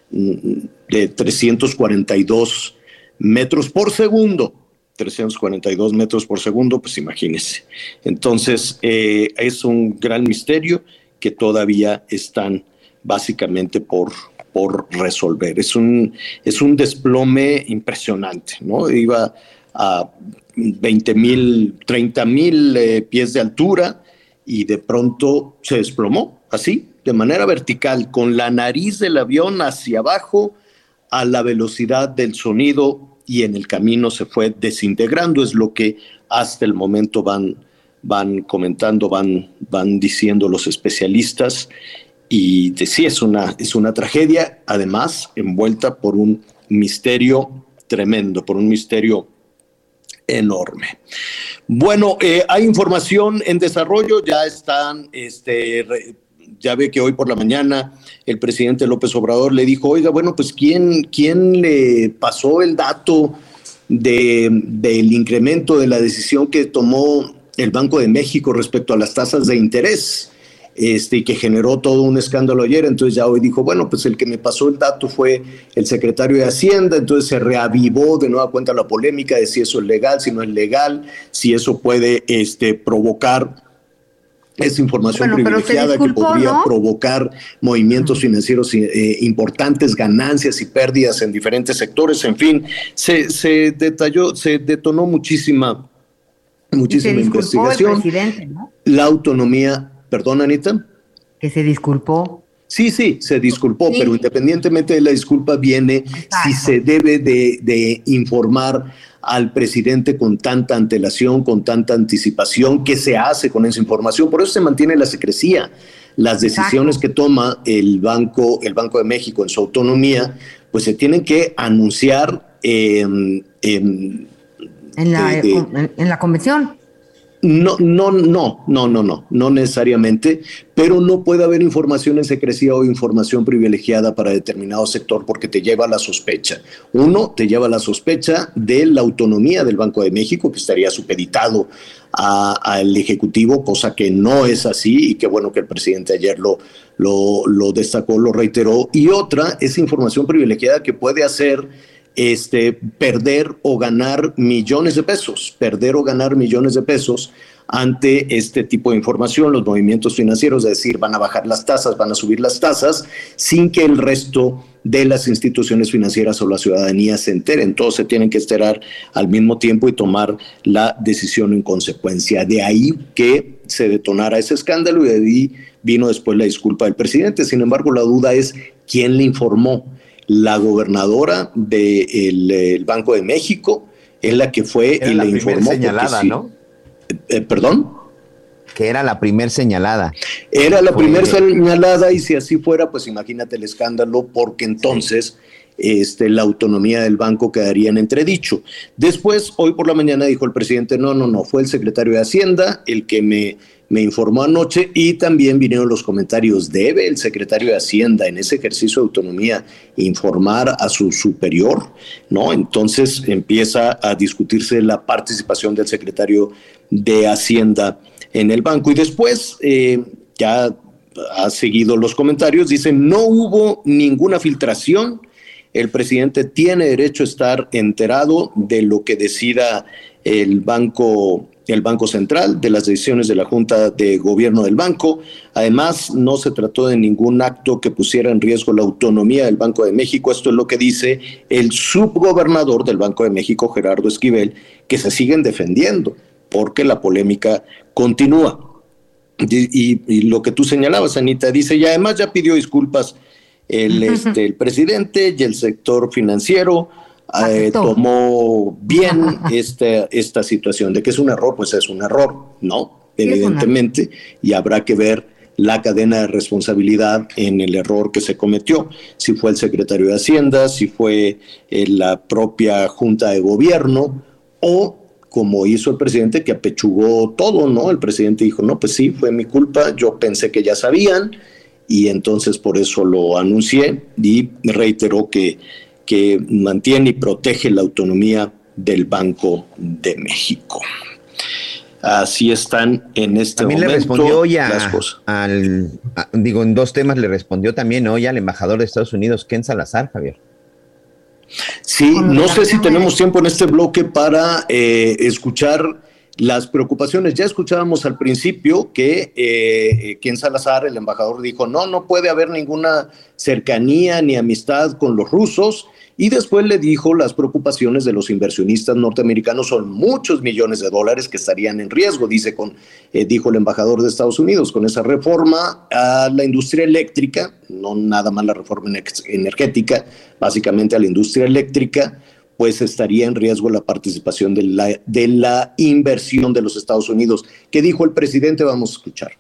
S6: mm, de 342 metros por segundo. 342 metros por segundo, pues imagínense. Entonces, eh, es un gran misterio que todavía están básicamente por, por resolver. Es un, es un desplome impresionante, ¿no? Iba a 20 mil, 30 mil eh, pies de altura y de pronto se desplomó, así, de manera vertical, con la nariz del avión hacia abajo a la velocidad del sonido y en el camino se fue desintegrando, es lo que hasta el momento van, van comentando, van, van diciendo los especialistas. Y de, sí, es una, es una tragedia, además envuelta por un misterio tremendo, por un misterio enorme. Bueno, eh, hay información en desarrollo, ya están, este, ya ve que hoy por la mañana el presidente López Obrador le dijo, oiga, bueno, pues ¿quién, quién le pasó el dato de, del incremento de la decisión que tomó el Banco de México respecto a las tasas de interés? Este, y que generó todo un escándalo ayer. Entonces ya hoy dijo, bueno, pues el que me pasó el dato fue el secretario de Hacienda, entonces se reavivó de nueva cuenta la polémica de si eso es legal, si no es legal, si eso puede este, provocar esa información privilegiada que podría provocar movimientos financieros eh, importantes, ganancias y pérdidas en diferentes sectores, en fin, se, se detalló, se detonó muchísima, muchísima investigación. La autonomía Perdón, Anita.
S5: Que se disculpó.
S6: Sí, sí, se disculpó, pero independientemente de la disculpa viene si se debe de, informar al presidente con tanta antelación, con tanta anticipación, qué se hace con esa información. Por eso se mantiene la secrecía. Las decisiones que toma el Banco, el Banco de México en su autonomía, pues se tienen que anunciar en,
S5: en, la, en la convención.
S6: No, no, no, no, no, no, no necesariamente, pero no puede haber información en secrecía o información privilegiada para determinado sector porque te lleva a la sospecha. Uno, te lleva a la sospecha de la autonomía del Banco de México, que estaría supeditado al Ejecutivo, cosa que no es así y que bueno que el presidente ayer lo, lo, lo destacó, lo reiteró. Y otra es información privilegiada que puede hacer este, perder o ganar millones de pesos, perder o ganar millones de pesos ante este tipo de información, los movimientos financieros, es decir, van a bajar las tasas, van a subir las tasas, sin que el resto de las instituciones financieras o la ciudadanía se enteren. Todos se tienen que enterar al mismo tiempo y tomar la decisión en consecuencia. De ahí que se detonara ese escándalo y de ahí vino después la disculpa del presidente. Sin embargo, la duda es quién le informó la gobernadora del Banco de México es la que fue y le informó.
S4: señalada, ¿no?
S6: Eh, ¿Perdón?
S4: Que era la primer señalada.
S6: Era la primer señalada y si así fuera, pues imagínate el escándalo, porque entonces este, la autonomía del banco quedaría en entredicho. Después, hoy por la mañana dijo el presidente, no, no, no, fue el secretario de Hacienda el que me me informó anoche y también vinieron los comentarios. ¿Debe el secretario de Hacienda en ese ejercicio de autonomía informar a su superior? ¿No? Entonces empieza a discutirse la participación del secretario de Hacienda en el banco. Y después, eh, ya ha seguido los comentarios, dice, no hubo ninguna filtración el presidente tiene derecho a estar enterado de lo que decida el banco el Banco Central, de las decisiones de la Junta de Gobierno del banco. Además, no se trató de ningún acto que pusiera en riesgo la autonomía del Banco de México. Esto es lo que dice el subgobernador del Banco de México, Gerardo Esquivel, que se siguen defendiendo porque la polémica continúa. Y, lo que tú señalabas, Anita, dice, y además ya pidió disculpas el, este, el presidente y el sector financiero eh, tomó bien esta, esta situación. De que es un error, pues es un error, ¿no? Evidentemente, y habrá que ver la cadena de responsabilidad en el error que se cometió, si fue el secretario de Hacienda, si fue eh, la propia Junta de Gobierno o como hizo el presidente que apechugó todo, ¿no? El presidente dijo, no, pues sí, fue mi culpa, yo pensé que ya sabían y entonces por eso lo anuncié y reiteró que que mantiene y protege la autonomía del Banco de México. Así están en este
S4: también
S6: momento
S4: le respondió hoy al, digo, en dos temas le respondió también hoy al embajador de Estados Unidos, Ken Salazar, Javier.
S6: Sí, no sé si tenemos tiempo en este bloque para eh, escuchar las preocupaciones. Ya escuchábamos al principio que eh, Salazar, el embajador, dijo, no, no puede haber ninguna cercanía ni amistad con los rusos y después le dijo las preocupaciones de los inversionistas norteamericanos son muchos millones de dólares que estarían en riesgo, dice con, eh, dijo el embajador de Estados Unidos, con esa reforma a la industria eléctrica, no nada más la reforma energética, básicamente a la industria eléctrica, pues estaría en riesgo la participación de la, inversión de los Estados Unidos. ¿Qué dijo el presidente? Vamos a escuchar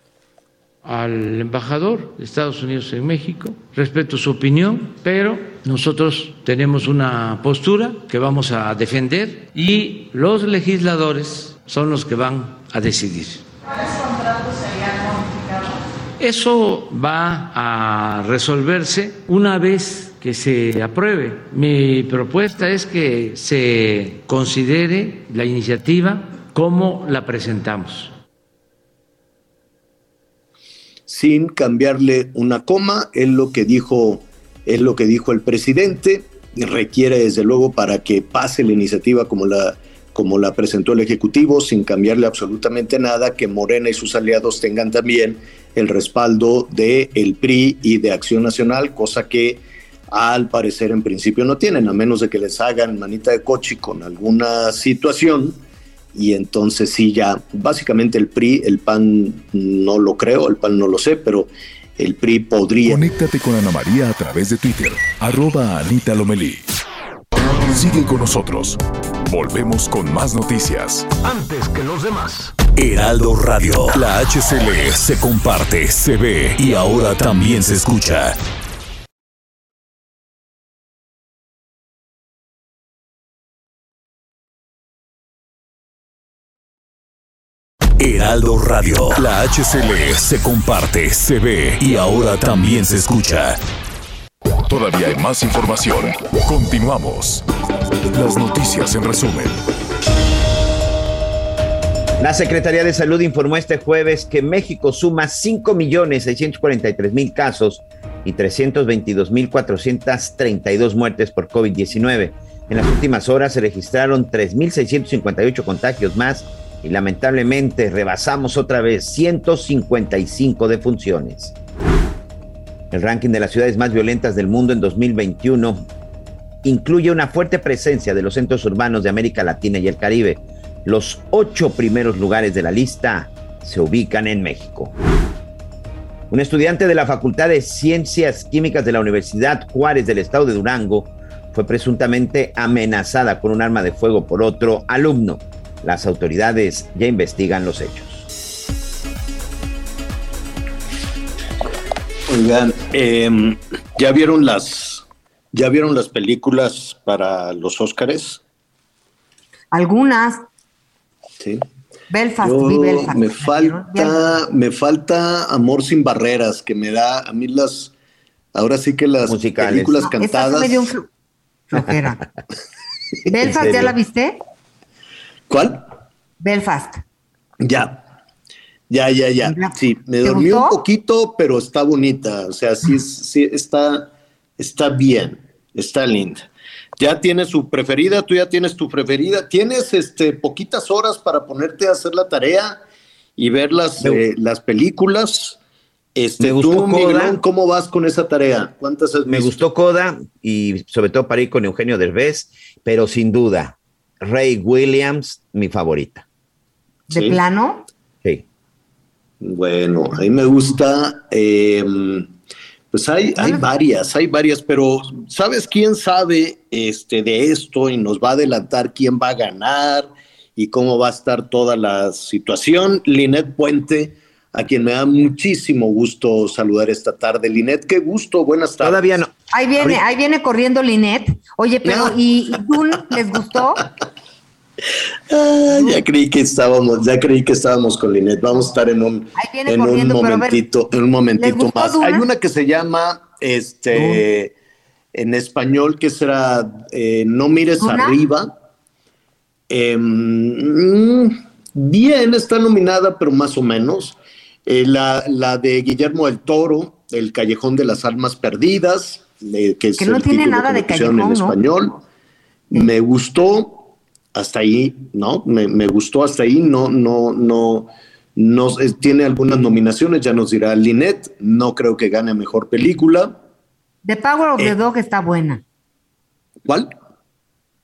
S10: al embajador de Estados Unidos en México, respeto su opinión, pero nosotros tenemos una postura que vamos a defender y los legisladores son los que van a decidir. ¿Cuáles contratos serían modificados? Eso va a resolverse una vez que se apruebe. Mi propuesta es que se considere la iniciativa como la presentamos
S6: sin cambiarle una coma, es lo que dijo, es lo que dijo el presidente, requiere desde luego para que pase la iniciativa como la como la presentó el Ejecutivo, sin cambiarle absolutamente nada, que Morena y sus aliados tengan también el respaldo de el PRI y de Acción Nacional, cosa que al parecer en principio no tienen, a menos de que les hagan manita de coche con alguna situación, y entonces sí ya, básicamente el PRI, el PAN no lo creo, el PAN no lo sé, pero el PRI podría.
S1: Conéctate con Ana María a través de Twitter, arroba Anita Lomelí. Sigue con nosotros. Volvemos con más noticias.
S2: Antes que los demás.
S1: Heraldo Radio, la HCL se comparte, se ve y ahora también se escucha. Heraldo Radio. La HCL se comparte, se ve y ahora también se escucha. Todavía hay más información. Continuamos. Las noticias en resumen.
S4: La Secretaría de Salud informó este jueves que México suma 5.643.000 casos y 322.432 muertes por COVID-19. En las últimas horas se registraron 3.658 contagios más y lamentablemente rebasamos otra vez 155 defunciones. El ranking de las ciudades más violentas del mundo en 2021 incluye una fuerte presencia de los centros urbanos de América Latina y el Caribe. Los ocho primeros lugares de la lista se ubican en México. Un estudiante de la Facultad de Ciencias Químicas de la Universidad Juárez del Estado de Durango fue presuntamente amenazada con un arma de fuego por otro alumno. Las autoridades ya investigan los hechos.
S6: Oigan, em, ¿ya vieron las ya vieron las películas para los Óscares?
S5: Algunas.
S6: Sí.
S5: Belfast,
S6: Belfast. Me falta, me falta Amor sin barreras, que me da a mí las, ahora sí que las películas cantadas.
S5: ¿Belfast ya la viste?
S6: ¿Cuál?
S5: Belfast.
S6: Ya. Ya, ya, ya. Sí, me dormí un poquito, pero está bonita. O sea, sí, sí está, está bien. Está linda. Ya tienes su preferida, tú ya tienes tu preferida. Tienes este poquitas horas para ponerte a hacer la tarea y ver las, eh, las películas. Este,
S4: Me gustó
S6: tú,
S4: Coda.
S6: Miguelón, ¿cómo vas con esa tarea? ¿Cuántas has
S4: Me
S6: visto?
S4: gustó Coda y sobre todo para ir con Eugenio Derbez, pero sin duda, Ray Williams, mi favorita.
S5: ¿De
S6: Sí.
S5: plano?
S4: Sí.
S6: Bueno, a mí me gusta, eh, pues hay, hay varias, hay varias, pero ¿sabes quién sabe este, de esto y nos va a adelantar quién va a ganar y cómo va a estar toda la situación? Linet Puente, a quien me da muchísimo gusto saludar esta tarde. Linet, qué gusto, buenas tardes.
S4: Todavía no.
S5: Ahí viene, ahí viene corriendo Linet. Oye, pero ¿y, y Dune les gustó?
S6: Ah, ya creí que estábamos, ya creí que estábamos con Linet. Vamos a estar en un, en un
S5: ver,
S6: momentito, en un
S5: ¿les
S6: momentito más.
S5: Duna?
S6: Hay una que se llama, este, en español, que será eh, No mires
S5: ¿Duna?
S6: arriba. Em, mm, bien, está nominada, pero más o menos. Eh, la, la de Guillermo del Toro, El Callejón de las Almas Perdidas, eh, que es
S5: Que no
S6: el
S5: tiene
S6: título
S5: nada
S6: que
S5: de
S6: en
S5: callejón, ¿no?
S6: español. Me gustó hasta ahí, ¿no? Me, me gustó hasta ahí, no, no, no, no, eh, tiene algunas nominaciones, ya nos dirá Linet, no creo que gane mejor película.
S5: The Power of
S6: Eh.
S5: the Dog está buena.
S6: ¿Cuál?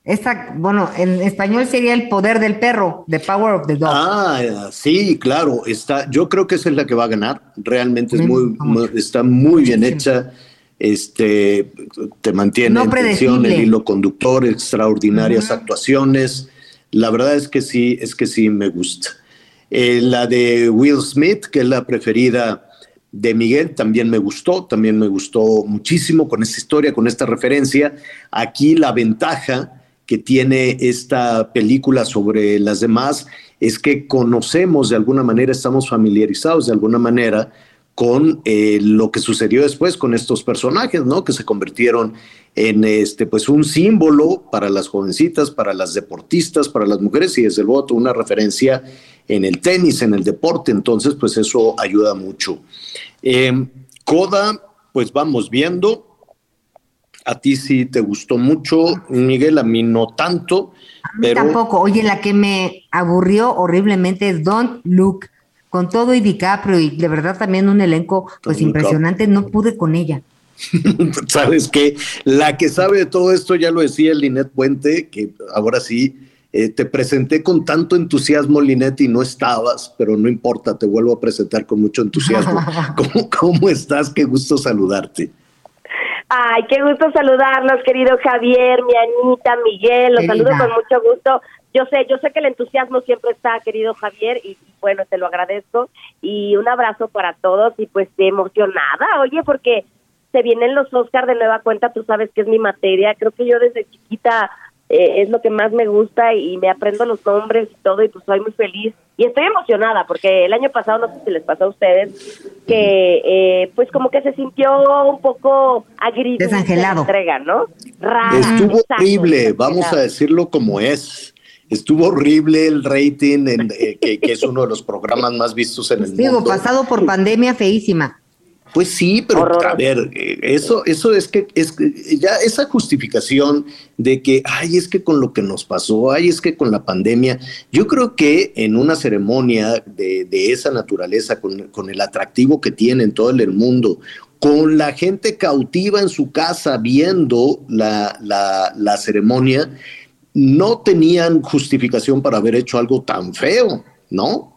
S5: Esta, bueno, en español sería El Poder del Perro, The Power of the Dog.
S6: Ah, sí, claro, está, yo creo que esa es la que va a ganar, realmente es muy, está muy bien hecha, este, te mantiene
S5: No
S6: en tensión, el hilo conductor, extraordinarias actuaciones, la verdad es que sí, es que sí me gusta. Eh, la de Will Smith, que es la preferida de Miguel, también me gustó, también me gustó muchísimo con esta historia, con esta referencia. Aquí la ventaja que tiene esta película sobre las demás es que conocemos de alguna manera, estamos familiarizados de alguna manera con eh, lo que sucedió después con estos personajes, ¿no? Que se convirtieron en este, pues, un símbolo para las jovencitas, para las deportistas, para las mujeres y desde luego una referencia en el tenis, en el deporte. Entonces, pues eso ayuda mucho. Eh, Coda, pues vamos viendo. A ti sí te gustó mucho, Miguel, a mí no tanto,
S5: A mí
S6: pero
S5: tampoco. Oye, la que me aburrió horriblemente es Don't Look. Con todo y DiCaprio y de verdad también un elenco pues
S6: Don't
S5: impresionante, no pude con ella.
S6: sabes que la que sabe de todo esto, ya lo decía Linet Puente, que ahora sí, eh, te presenté con tanto entusiasmo, Linet, y no estabas, pero no importa, te vuelvo a presentar con mucho entusiasmo. ¿Cómo, cómo estás? Qué gusto saludarte.
S18: Ay, qué gusto saludarlos, querido Javier, mi Anita, Miguel, los
S5: Querida.
S18: saludo con mucho gusto. Yo sé, yo sé que el entusiasmo siempre está, querido Javier, y bueno, te lo agradezco. Y un abrazo para todos y pues emocionada, oye, porque se vienen los Oscar de nueva cuenta, tú sabes que es mi materia, creo que yo desde chiquita eh, es lo que más me gusta y me aprendo los nombres y todo y pues soy muy feliz y estoy emocionada porque el año pasado no sé si les pasó a ustedes que eh, pues como que se sintió un poco agridulce la
S5: Desangelado.
S18: entrega, ¿no? Rara,
S6: Estuvo
S18: exacto,
S6: horrible,
S18: desangelado.
S6: vamos a decirlo como es. Estuvo horrible el rating, en, eh, que, que es uno de los programas más vistos en el
S5: Digo,
S6: mundo.
S5: pasado por pandemia feísima.
S6: Pues sí, pero a ver, eh, eso, eso es que es que ya esa justificación de que, ay, es que con lo que nos pasó, ay, es que con la pandemia, yo creo que en una ceremonia de, de esa naturaleza, con, con el atractivo que tiene en todo el mundo, con la gente cautiva en su casa viendo la, la, la ceremonia, no tenían justificación para haber hecho algo tan feo, ¿no?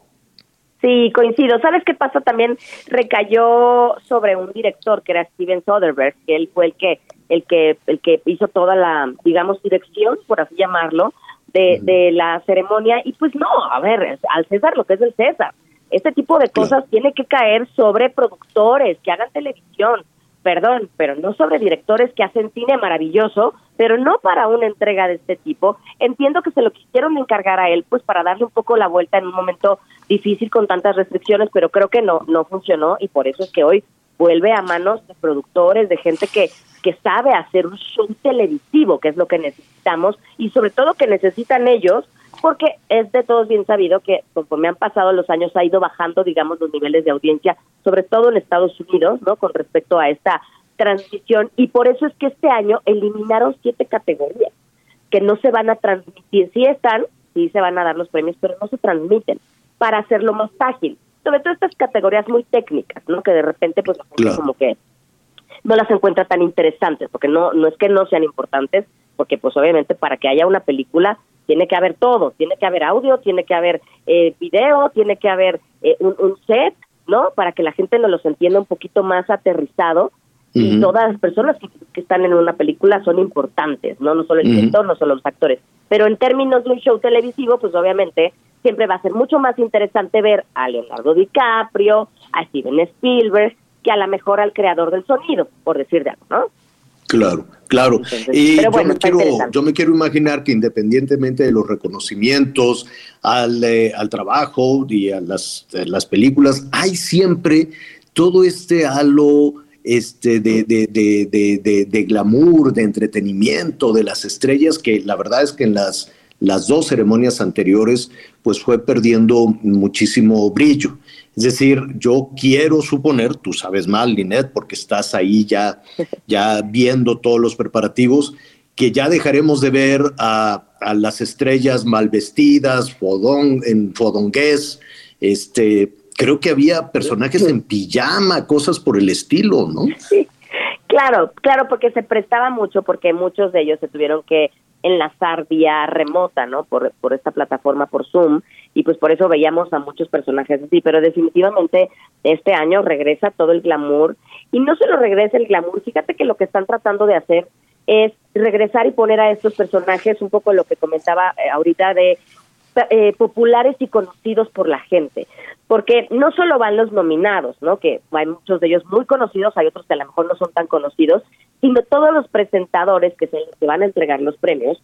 S18: Sí, coincido. ¿Sabes qué pasó? También recayó sobre un director que era Steven Soderbergh, que él fue el que el que el que hizo toda la, digamos, dirección, por así llamarlo, de, de la ceremonia. Y pues no, a ver, al César lo que es el César. Este tipo de cosas tiene que caer sobre productores que hagan televisión, perdón, pero no sobre directores que hacen cine maravilloso, pero no para una entrega de este tipo. Entiendo que se lo quisieron encargar a él, pues para darle un poco la vuelta en un momento difícil con tantas restricciones, pero creo que no, no funcionó y por eso es que hoy vuelve a manos de productores, de gente que, que sabe hacer un show televisivo, que es lo que necesitamos, y sobre todo que necesitan ellos, porque es de todos bien sabido que conforme han pasado los años ha ido bajando, digamos, los niveles de audiencia, sobre todo en Estados Unidos, ¿no? Con respecto a esta transmisión y por eso es que este año eliminaron siete categorías que no se van a transmitir. Sí están, sí se van a dar los premios, pero no se transmiten para hacerlo más ágil. Sobre todo estas categorías muy técnicas, ¿no? Que de repente pues como que no las encuentra tan interesantes, porque no no es que no sean importantes, porque pues obviamente para que haya una película tiene que haber todo, tiene que haber audio, tiene que haber eh, video, tiene que haber eh, un, un set, ¿no? Para que la gente nos los entienda un poquito más aterrizado y todas las personas que, que, están en una película son importantes, ¿no? No solo el director, no solo los actores. Pero en términos de un show televisivo, pues obviamente siempre va a ser mucho más interesante ver a Leonardo DiCaprio, a Steven Spielberg, que a lo mejor al creador del sonido, por decir de algo, ¿no?
S6: Claro, claro. y yo, me quiero, yo me quiero imaginar que independientemente de los reconocimientos al, eh, al trabajo y a las, las películas, hay siempre todo este halo este, de, glamour, de entretenimiento, de las estrellas, que la verdad es que en las, las dos ceremonias anteriores, pues fue perdiendo muchísimo brillo. Es decir, yo quiero suponer, tú sabes mal, Linet, porque estás ahí ya, ya viendo todos los preparativos, que ya dejaremos de ver a, a las estrellas mal vestidas, fodón, en fodongués, este, creo que había personajes en pijama, cosas por el estilo, ¿no?
S18: Sí, claro, claro, porque se prestaba mucho, porque muchos de ellos se tuvieron que enlazar vía remota, ¿no? Por, por esta plataforma, por Zoom, y pues por eso veíamos a muchos personajes así, pero definitivamente este año regresa todo el glamour, y no solo regresa el glamour, fíjate que lo que están tratando de hacer es regresar y poner a estos personajes un poco lo que comentaba eh, ahorita de eh, populares y conocidos por la gente, porque no solo van los nominados, ¿no? Que hay muchos de ellos muy conocidos, hay otros que a lo mejor no son tan conocidos, sino todos los presentadores que se que van a entregar los premios,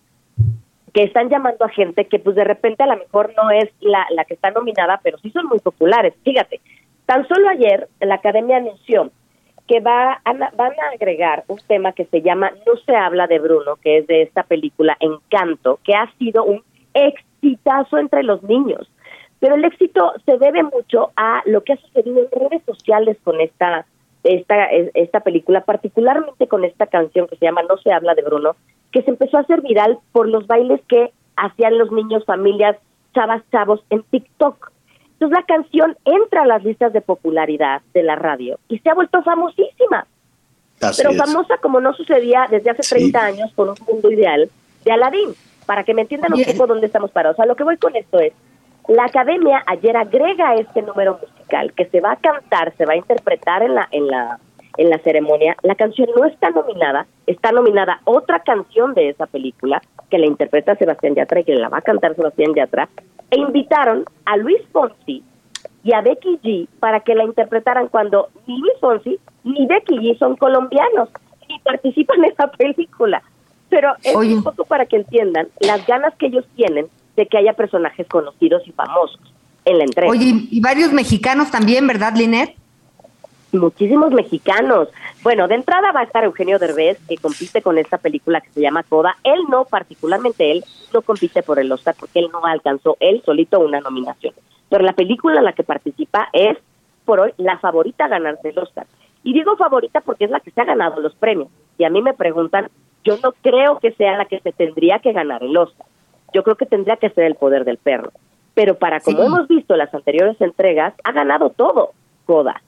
S18: que están llamando a gente que pues de repente a lo mejor no es la, la que está nominada, pero sí son muy populares. Fíjate, tan solo ayer la Academia anunció que va a, van a agregar un tema que se llama No se habla de Bruno, que es de esta película Encanto, que ha sido un exitazo entre los niños. Pero el éxito se debe mucho a lo que ha sucedido en redes sociales con esta, esta, esta película, particularmente con esta canción que se llama No se habla de Bruno, que se empezó a hacer viral por los bailes que hacían los niños, familias, chavas, chavos en TikTok. Entonces la canción entra a las listas de popularidad de la radio y se ha vuelto famosísima. pero famosa como no sucedía desde hace 30 años con un mundo ideal de Aladdin para que me entiendan un poco dónde estamos parados. O sea, lo que voy con esto es, la academia ayer agrega este número musical que se va a cantar, se va a interpretar en la, en la, en la ceremonia. La canción no está nominada, está nominada otra canción de esa película que la interpreta Sebastián Yatra y que la va a cantar Sebastián Yatra. E invitaron a Luis Fonsi y a Becky G para que la interpretaran cuando ni Luis Fonsi ni Becky G son colombianos y participan en esa película pero es un poco para que entiendan las ganas que ellos tienen de que haya personajes conocidos y famosos en la entrega.
S5: Oye, y varios mexicanos también, ¿verdad, Linet?
S18: Muchísimos mexicanos. Bueno, de entrada va a estar Eugenio Derbez, que compite con esta película que se llama Coda. Él no, particularmente él, no compite por el Oscar porque él no alcanzó él solito una nominación. Pero la película en la que participa es, por hoy, la favorita a ganarse el Oscar. Y digo favorita porque es la que se ha ganado los premios. Y a mí me preguntan, yo no creo que sea la que se tendría que ganar el Oscar. Yo creo que tendría que ser el poder del perro. Pero para como hemos visto las anteriores entregas, ha ganado todo, Coda.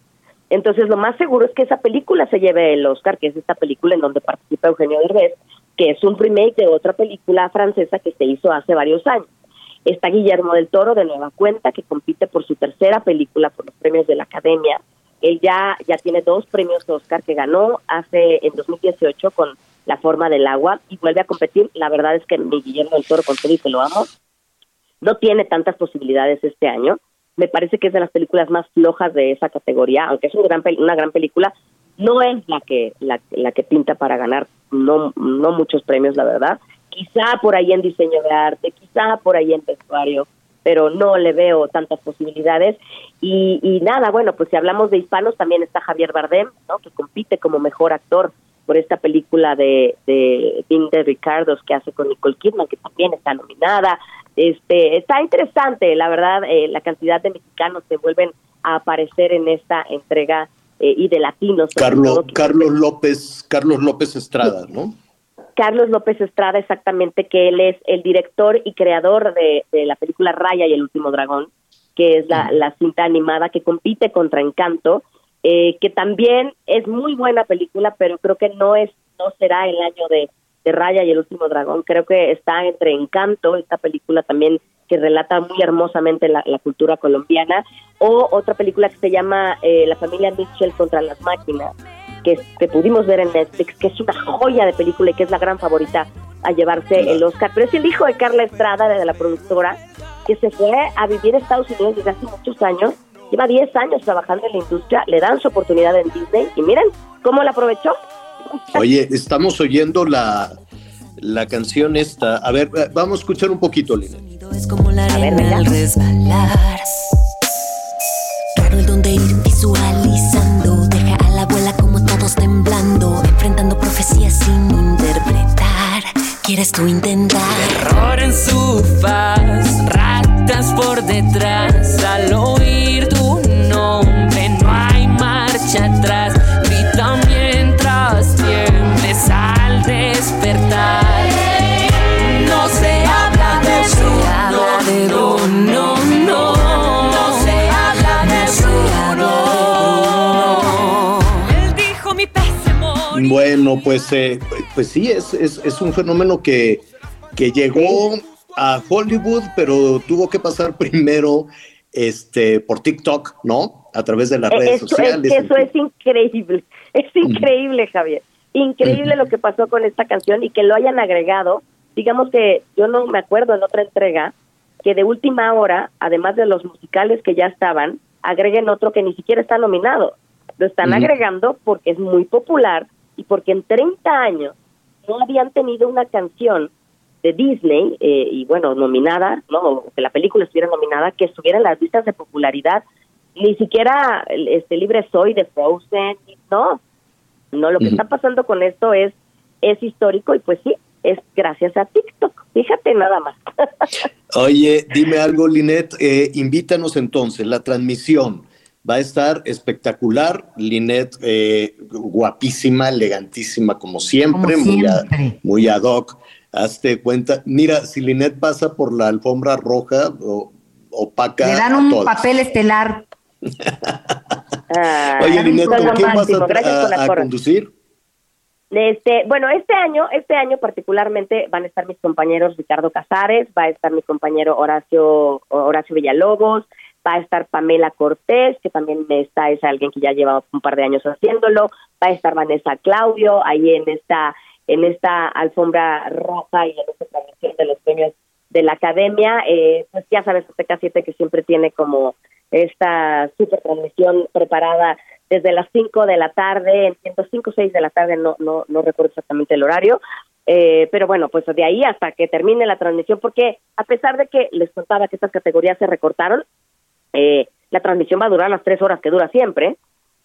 S18: Entonces lo más seguro es que esa película se lleve el Oscar, que es esta película en donde participa Eugenio Derbez, que es un remake de otra película francesa que se hizo hace varios años. Está Guillermo del Toro de nueva cuenta, que compite por su tercera película por los premios de la Academia. Él ya, ya tiene dos premios Oscar que ganó hace en 2018 con la forma del agua y vuelve a competir. La verdad es que mi Guillermo del Toro, con todo y que lo amo, no tiene tantas posibilidades este año. Me parece que es de las películas más flojas de esa categoría, aunque es una gran película, no es la que la, que pinta para ganar no no muchos premios, la verdad. Quizá por ahí en diseño de arte, quizá por ahí en vestuario, pero no le veo tantas posibilidades. Y, y nada, bueno, pues si hablamos de hispanos, también está Javier Bardem, ¿no? que compite como mejor actor por esta película de, de Dean de Ricardos que hace con Nicole Kidman, que también está nominada. Este, está interesante, la verdad, eh, la cantidad de mexicanos que vuelven a aparecer en esta entrega eh, y de latinos.
S6: Carlos,
S18: todo,
S6: Carlos López, Carlos López Estrada, ¿no?
S18: Carlos López Estrada, exactamente, que él es el director y creador de, de la película Raya y el último dragón, que es la, la cinta animada que compite contra Encanto, eh, que también es muy buena película, pero creo que no es no será el año de, de Raya y el último dragón. Creo que está entre Encanto, esta película también que relata muy hermosamente la, cultura colombiana, o otra película que se llama eh, La familia Mitchell contra las máquinas, que, que pudimos ver en Netflix, que es una joya de película y que es la gran favorita a llevarse el Oscar. Pero es el hijo de Carla Estrada, de la productora, que se fue a vivir a Estados Unidos desde hace muchos años. Lleva 10 años trabajando en la industria, le dan su oportunidad en Disney y miren cómo la aprovechó.
S6: Oye, estamos oyendo la, la canción esta. A ver, vamos a escuchar un poquito, Lina.
S19: Es como la arena al resbalar. Raro el donde ir visualizando. Deja a la abuela como todos temblando. Enfrentando profecías sin interpretar. ¿Quieres tú intentar?
S12: Terror en su faz, ratas por detrás. Al oír marcha atrás. Grita mientras tiembles al despertar. No se habla de su no, no, no, no. No se habla de su no. Él dijo mi pésimo.
S6: Bueno, pues, eh, pues sí, es, es, es un fenómeno que, que llegó a Hollywood, pero tuvo que pasar primero este, por TikTok, ¿no? A través de las
S18: Eh,
S6: redes sociales.
S18: Es, eso es increíble, es increíble, Javier. Increíble lo que pasó con esta canción y que lo hayan agregado. Digamos que yo no me acuerdo en otra entrega que de última hora, además de los musicales que ya estaban, agreguen otro que ni siquiera está nominado. Lo están agregando porque es muy popular y porque en 30 años no habían tenido una canción de Disney eh, y bueno, nominada, no, que la película estuviera nominada, que estuviera en las listas de popularidad. Ni siquiera este Libre Soy de Frozen, no. No, lo que está pasando con esto es es histórico y pues sí, es gracias a TikTok. Fíjate nada más.
S6: Oye, dime algo, Linet. eh, invítanos entonces. La transmisión va a estar espectacular. Linet, eh, guapísima, elegantísima, como siempre,
S5: Como
S6: Muy, a- muy ad hoc. Hazte cuenta. Mira, si Linet pasa por la alfombra roja o opaca.
S5: Le dan
S6: a
S5: un
S6: todas.
S5: papel estelar.
S18: Ah,
S6: Oye, Linet,
S18: son
S6: ¿con quién vas a,
S18: Gracias por la
S6: a- a conducir?
S18: Este, bueno, este año, este año particularmente van a estar mis compañeros Ricardo Casares, va a estar mi compañero Horacio Horacio Villalobos, va a estar Pamela Cortés, que también está es alguien que ya lleva un par de años haciéndolo, va a estar Vanessa Claudio ahí en esta en esta alfombra roja y en esta transmisión de los premios de la academia, eh, pues ya sabes, Azteca 7 que siempre tiene como esta super transmisión preparada desde las 5 de la tarde, entiendo 5 o 6 de la tarde, no, no, no recuerdo exactamente el horario, eh, pero bueno, pues de ahí hasta que termine la transmisión, porque a pesar de que les contaba que estas categorías se recortaron, eh, la transmisión va a durar las tres horas que dura siempre,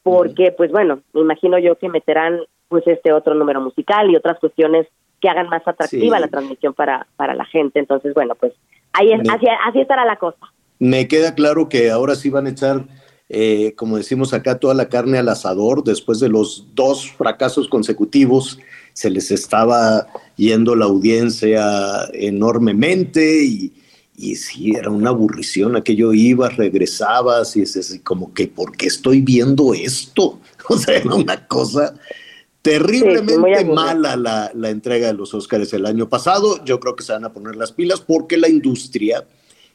S18: porque pues bueno, me imagino yo que meterán pues este otro número musical y otras cuestiones que hagan más atractiva
S6: Sí.
S18: la transmisión para, para la gente, entonces bueno, pues ahí es, así estará la cosa.
S6: Me queda claro que ahora sí van a echar, eh, como decimos acá, toda la carne al asador. Después de los dos fracasos consecutivos, se les estaba yendo la audiencia enormemente y, y sí, era una aburrición. Aquello ibas, regresabas y es así como que, ¿por qué estoy viendo esto? O sea, era una cosa terriblemente mala la, la entrega de los Óscares el año pasado. Yo creo que se van a poner las pilas porque la industria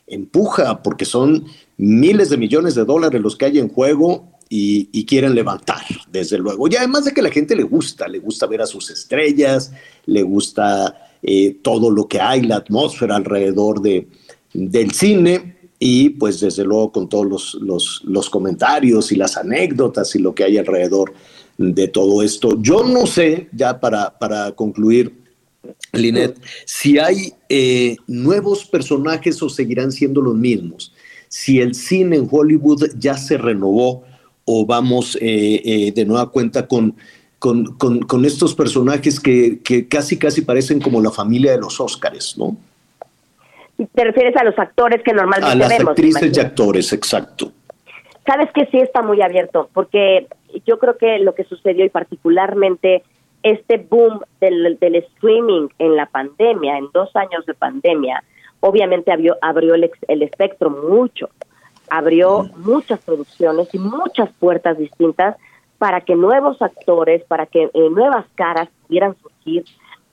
S6: empuja, porque son miles de millones de dólares los que hay en juego y, quieren levantar, desde luego. Y además de que la gente le gusta, le gusta ver a sus estrellas, le gusta eh, todo lo que hay, la atmósfera alrededor de, del cine y pues desde luego con todos los, los, los comentarios y las anécdotas y lo que hay alrededor de todo esto. Yo no sé, ya para, para concluir, Linet, si hay eh, nuevos personajes o seguirán siendo los mismos. Si el cine en Hollywood ya se renovó o vamos eh, eh, de nueva cuenta con, con, con- con estos personajes que, que casi casi parecen como la familia de los Óscares, ¿no?
S18: Te refieres a los actores que
S6: A
S18: normalmente
S6: las
S18: vemos.
S6: actrices y actores, exacto.
S18: Sabes que sí está muy abierto, porque yo creo que lo que sucedió y particularmente este boom del, del streaming en la pandemia, en dos años de pandemia, obviamente abrió, abrió el, el espectro mucho, abrió muchas producciones y muchas puertas distintas para que nuevos actores, para que eh, nuevas caras pudieran surgir,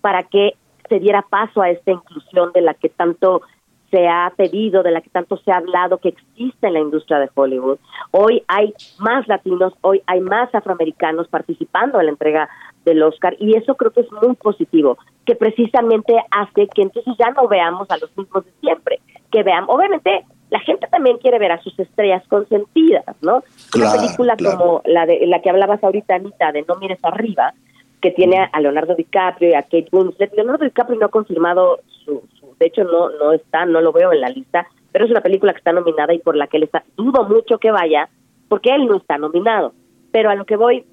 S18: para que se diera paso a esta inclusión de la que tanto se ha pedido, de la que tanto se ha hablado que existe en la industria de Hollywood. Hoy hay más latinos, hoy hay más afroamericanos participando en la entrega del Oscar y eso creo que es muy positivo, que precisamente hace que entonces ya no veamos a los mismos de siempre, que vean, obviamente la gente también quiere ver a sus estrellas consentidas, ¿no? Una película como la de la que hablabas ahorita, Anita, de No mires arriba, que tiene a Leonardo DiCaprio y a Kate Winslet. Leonardo DiCaprio no ha confirmado su, de hecho no no está, no lo veo en la lista, pero es una película que está nominada y por la que él está, dudo mucho que vaya, porque él no está nominado. Pero a lo que voy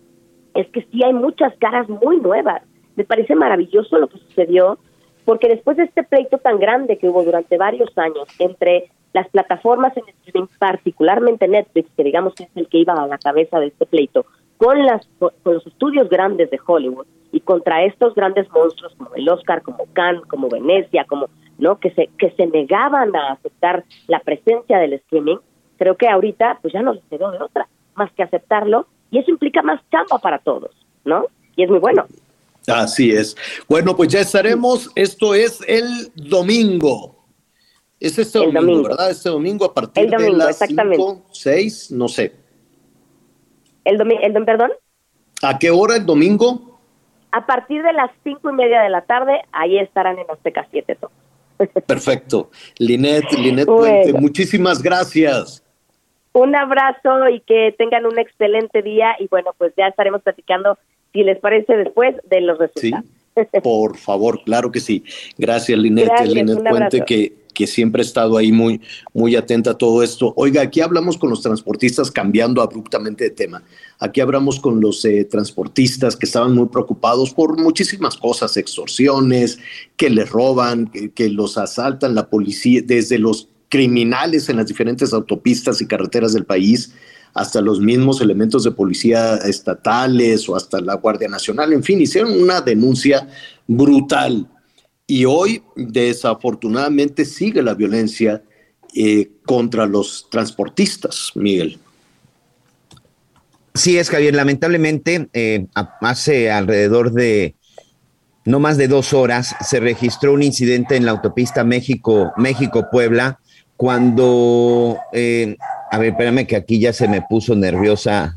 S18: es que sí hay muchas caras muy nuevas. Me parece maravilloso lo que sucedió, porque después de este pleito tan grande que hubo durante varios años entre las plataformas en streaming, particularmente Netflix, que digamos que es el que iba a la cabeza de este pleito, con, las, con los estudios grandes de Hollywood y contra estos grandes monstruos como el Oscar, como Cannes, como Venecia, como no que se que se negaban a aceptar la presencia del streaming, creo que ahorita pues ya no les quedó de otra más que aceptarlo y eso implica más chamba para todos, ¿no? Y es muy bueno.
S6: Así es. Bueno, pues ya estaremos. Esto es el domingo. Es este domingo, ¿verdad? Este domingo a partir
S18: el domingo,
S6: de las
S18: exactamente.
S6: 5, 6, no sé.
S18: El domingo, el, perdón.
S6: ¿A qué hora el domingo?
S18: A partir de las cinco y media de la tarde, ahí estarán en Azteca 7 todos.
S6: Perfecto. Linet, Linet
S18: Bueno.
S6: Puente, muchísimas gracias.
S18: Un abrazo y que tengan un excelente día y bueno, pues ya estaremos platicando, si les parece, después de los
S6: Sí,
S18: resultados.
S6: por favor, claro que sí. Gracias, Linet, Linet Puente, que, que siempre ha estado ahí muy, muy atenta a todo esto. Oiga, aquí hablamos con los transportistas, cambiando abruptamente de tema. Aquí hablamos con los eh, transportistas que estaban muy preocupados por muchísimas cosas, extorsiones, que les roban, que, que los asaltan la policía, desde los criminales en las diferentes autopistas y carreteras del país hasta los mismos elementos de policía estatales o hasta la Guardia Nacional, en fin, hicieron una denuncia brutal. Y hoy, desafortunadamente, sigue la violencia eh, contra los transportistas, Miguel.
S4: Sí es, Javier. Lamentablemente, eh, hace alrededor de no más de dos horas se registró un incidente en la autopista México, México-Puebla, cuando, eh, a ver, espérame que aquí ya se me puso nerviosa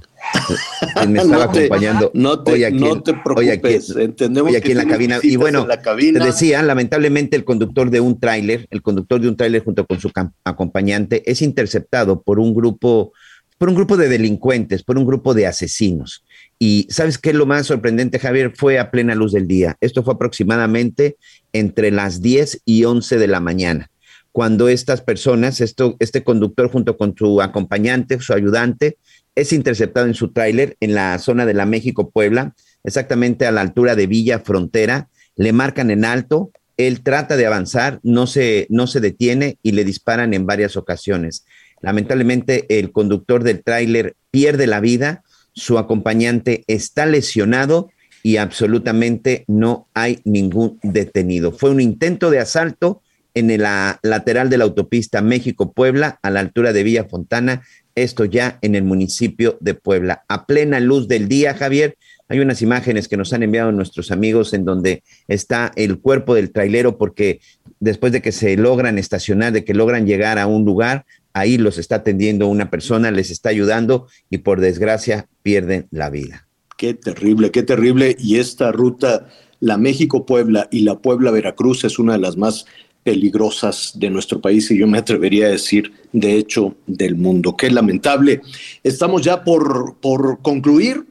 S4: quien me estaba
S6: No te-
S4: acompañando.
S6: no te-
S4: hoy aquí,
S6: no te
S4: hoy aquí-
S6: preocupes, entendemos
S4: hoy
S6: que
S4: aquí en la cabina. Y bueno,
S6: en la cabina.
S4: te decía, lamentablemente el conductor de un tráiler, el conductor de un tráiler junto con su acompañante es interceptado por un grupo, por un grupo de delincuentes, por un grupo de asesinos. Y ¿sabes qué es lo más sorprendente, Javier? Fue a plena luz del día. Esto fue aproximadamente entre las 10 y 11 de la mañana, cuando estas personas, esto, este conductor junto con su acompañante, su ayudante, es interceptado en su tráiler en la zona de la México-Puebla, exactamente a la altura de Villa Frontera. Le marcan en alto, él trata de avanzar, no se, no se detiene y le disparan en varias ocasiones. Lamentablemente, el conductor del tráiler pierde la vida, su acompañante está lesionado y absolutamente no hay ningún detenido. Fue un intento de asalto en la lateral de la autopista México-Puebla, a la altura de Villa Fontana, esto ya en el municipio de Puebla. A plena luz del día, Javier, hay unas imágenes que nos han enviado nuestros amigos en donde está el cuerpo del trailero porque después de que se logran estacionar, de que logran llegar a un lugar, ahí los está atendiendo una persona, les está ayudando y por desgracia pierden la vida.
S6: Qué terrible, qué terrible. Y esta ruta, la México-Puebla y la Puebla-Veracruz, es una de las más peligrosas de nuestro país y yo me atrevería a decir, de hecho, del mundo. Qué lamentable. Estamos ya por, por concluir.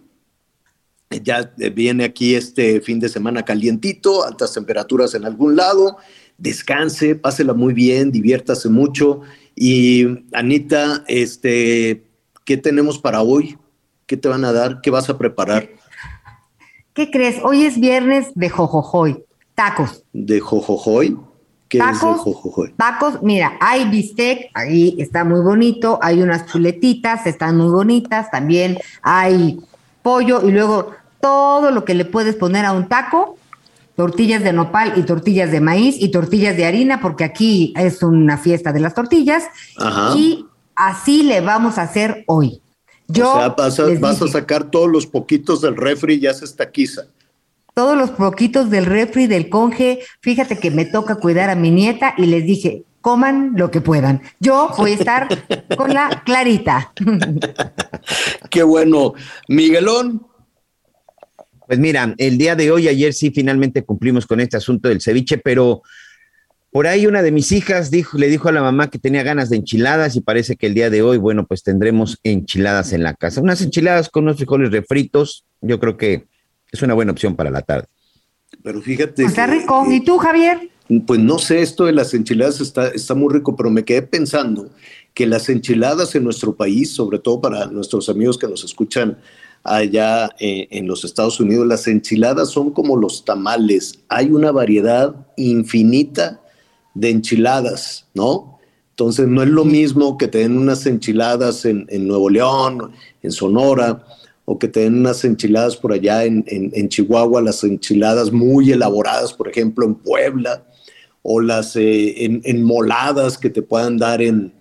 S6: Ya viene aquí este fin de semana calientito, altas temperaturas en algún lado. Descanse, pásela muy bien, diviértase mucho. Y Anita, este, ¿qué tenemos para hoy? ¿Qué te van a dar? ¿Qué vas a preparar?
S5: ¿Qué crees? Hoy es viernes de jojojoy, tacos.
S6: ¿De jojojoy? ¿Qué es de
S5: Tacos. Tacos, mira, hay bistec, ahí está muy bonito, hay unas chuletitas, están muy bonitas, también hay pollo y luego todo lo que le puedes poner a un taco, tortillas de nopal y tortillas de maíz y tortillas de harina, porque aquí es una fiesta de las tortillas.
S6: Ajá.
S5: Y así le vamos a hacer hoy. Yo
S6: o sea, vas a, vas sacar todos los poquitos del refri y ya se estaquiza.
S5: Todos los poquitos del refri, del conge, fíjate que me toca cuidar a mi nieta y les dije, coman lo que puedan. Yo voy a estar con la clarita.
S6: Qué bueno. Miguelón.
S4: Pues mira, el día de hoy, ayer sí finalmente cumplimos con este asunto del ceviche, pero por ahí una de mis hijas dijo, le dijo a la mamá que tenía ganas de enchiladas y parece que el día de hoy, bueno, pues tendremos enchiladas en la casa. Unas enchiladas con unos frijoles refritos, yo creo que es una buena opción para la tarde.
S6: Pero fíjate.
S5: Está
S6: que-
S5: rico. ¿Y tú, Javier?
S6: Pues no sé, esto de las enchiladas está, está muy rico, pero me quedé pensando que las enchiladas en nuestro país, sobre todo para nuestros amigos que nos escuchan allá eh, en los Estados Unidos, las enchiladas son como los tamales. Hay una variedad infinita de enchiladas, ¿no? Entonces no es lo mismo que te den unas enchiladas en, en Nuevo León, en Sonora, o que te den unas enchiladas por allá en, en- en Chihuahua, las enchiladas muy elaboradas, por ejemplo, en Puebla, o las eh, en, en moladas que te puedan dar en,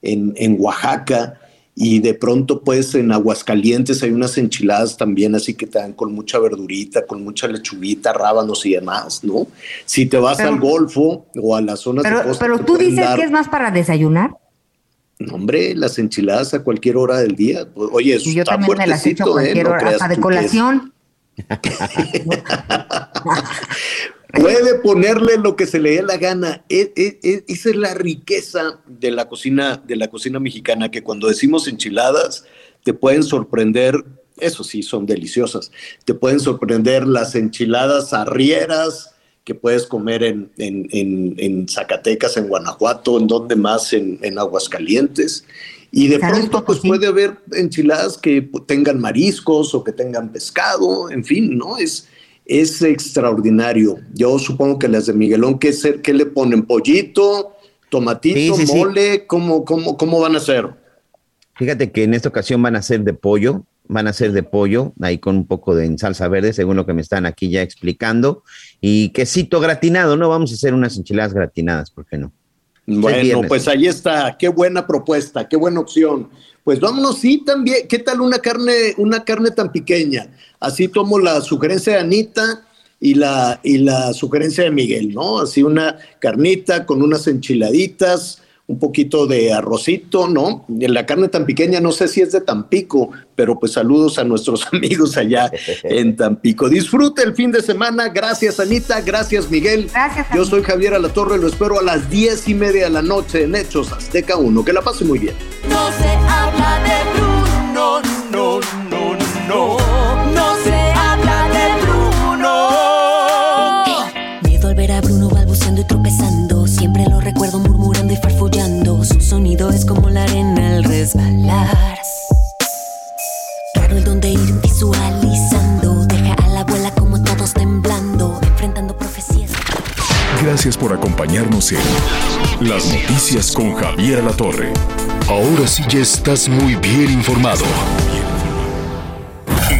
S6: en, en Oaxaca. Y de pronto, pues en Aguascalientes hay unas enchiladas también, así que te dan con mucha verdurita, con mucha lechuguita, rábanos y demás, ¿no? Si te vas
S5: Pero-
S6: al Golfo o a las zonas de
S5: Pero,
S6: costa,
S5: pero tú dices
S6: dar-
S5: que es más para desayunar.
S6: No, Hombre, las enchiladas a cualquier hora del día. Oye, eso
S5: Y yo
S6: está
S5: también me las echo a
S6: ¿eh?
S5: cualquier
S6: No
S5: hora,
S6: creas
S5: hasta de
S6: es-
S5: colación.
S6: Puede ponerle lo que se le dé la gana. E- e- e- esa es la riqueza de la cocina, de la cocina mexicana, que cuando decimos enchiladas, te pueden sorprender, eso sí, son deliciosas. Te pueden sorprender las enchiladas arrieras que puedes comer en, en- en- en Zacatecas, en Guanajuato, en donde más, en, en Aguascalientes. Y de pronto, pues puede haber enchiladas que tengan mariscos o que tengan pescado, en fin, ¿no? Es, es extraordinario. Yo supongo que las de Miguelón, ¿qué, ser, qué le ponen? ¿Pollito? ¿Tomatito?
S4: Sí, sí, sí.
S6: ¿Mole? ¿Cómo, cómo, ¿Cómo van a hacer?
S4: Fíjate que en esta ocasión van a ser de pollo, van a ser de pollo, ahí con un poco de en salsa verde, según lo que me están aquí ya explicando, y quesito gratinado, ¿no? Vamos a hacer unas enchiladas gratinadas, ¿por qué no?
S6: Bueno, pues ahí está, qué buena propuesta, qué buena opción. Pues vámonos, sí, también, ¿qué tal una carne, una carne tan pequeña? Así tomo la sugerencia de Anita y la, y la sugerencia de Miguel, ¿no? Así una carnita con unas enchiladitas, un poquito de arrocito, ¿no? La carne tan pequeña, no sé si es de Tampico, pero pues saludos a nuestros amigos allá en Tampico. Disfrute el fin de semana. Gracias, Anita. Gracias, Miguel.
S5: Gracias.
S6: Yo soy Javier Alatorre, lo espero a las diez y media de la noche en Hechos Azteca 1. Que la pase muy bien.
S12: No se habla de Bruno, no, no, no. No se habla de Bruno.
S19: Miedo al ver a Bruno balbuceando y tropezando. Siempre lo recuerdo murmurando y farfullando. Su sonido es como la arena al resbalar. Raro el donde ir visualizando. Deja a la abuela como todos temblando. Enfrentando profecías.
S1: Gracias por acompañarnos en Las Noticias con Javier La Torre. Ahora sí ya estás muy bien informado.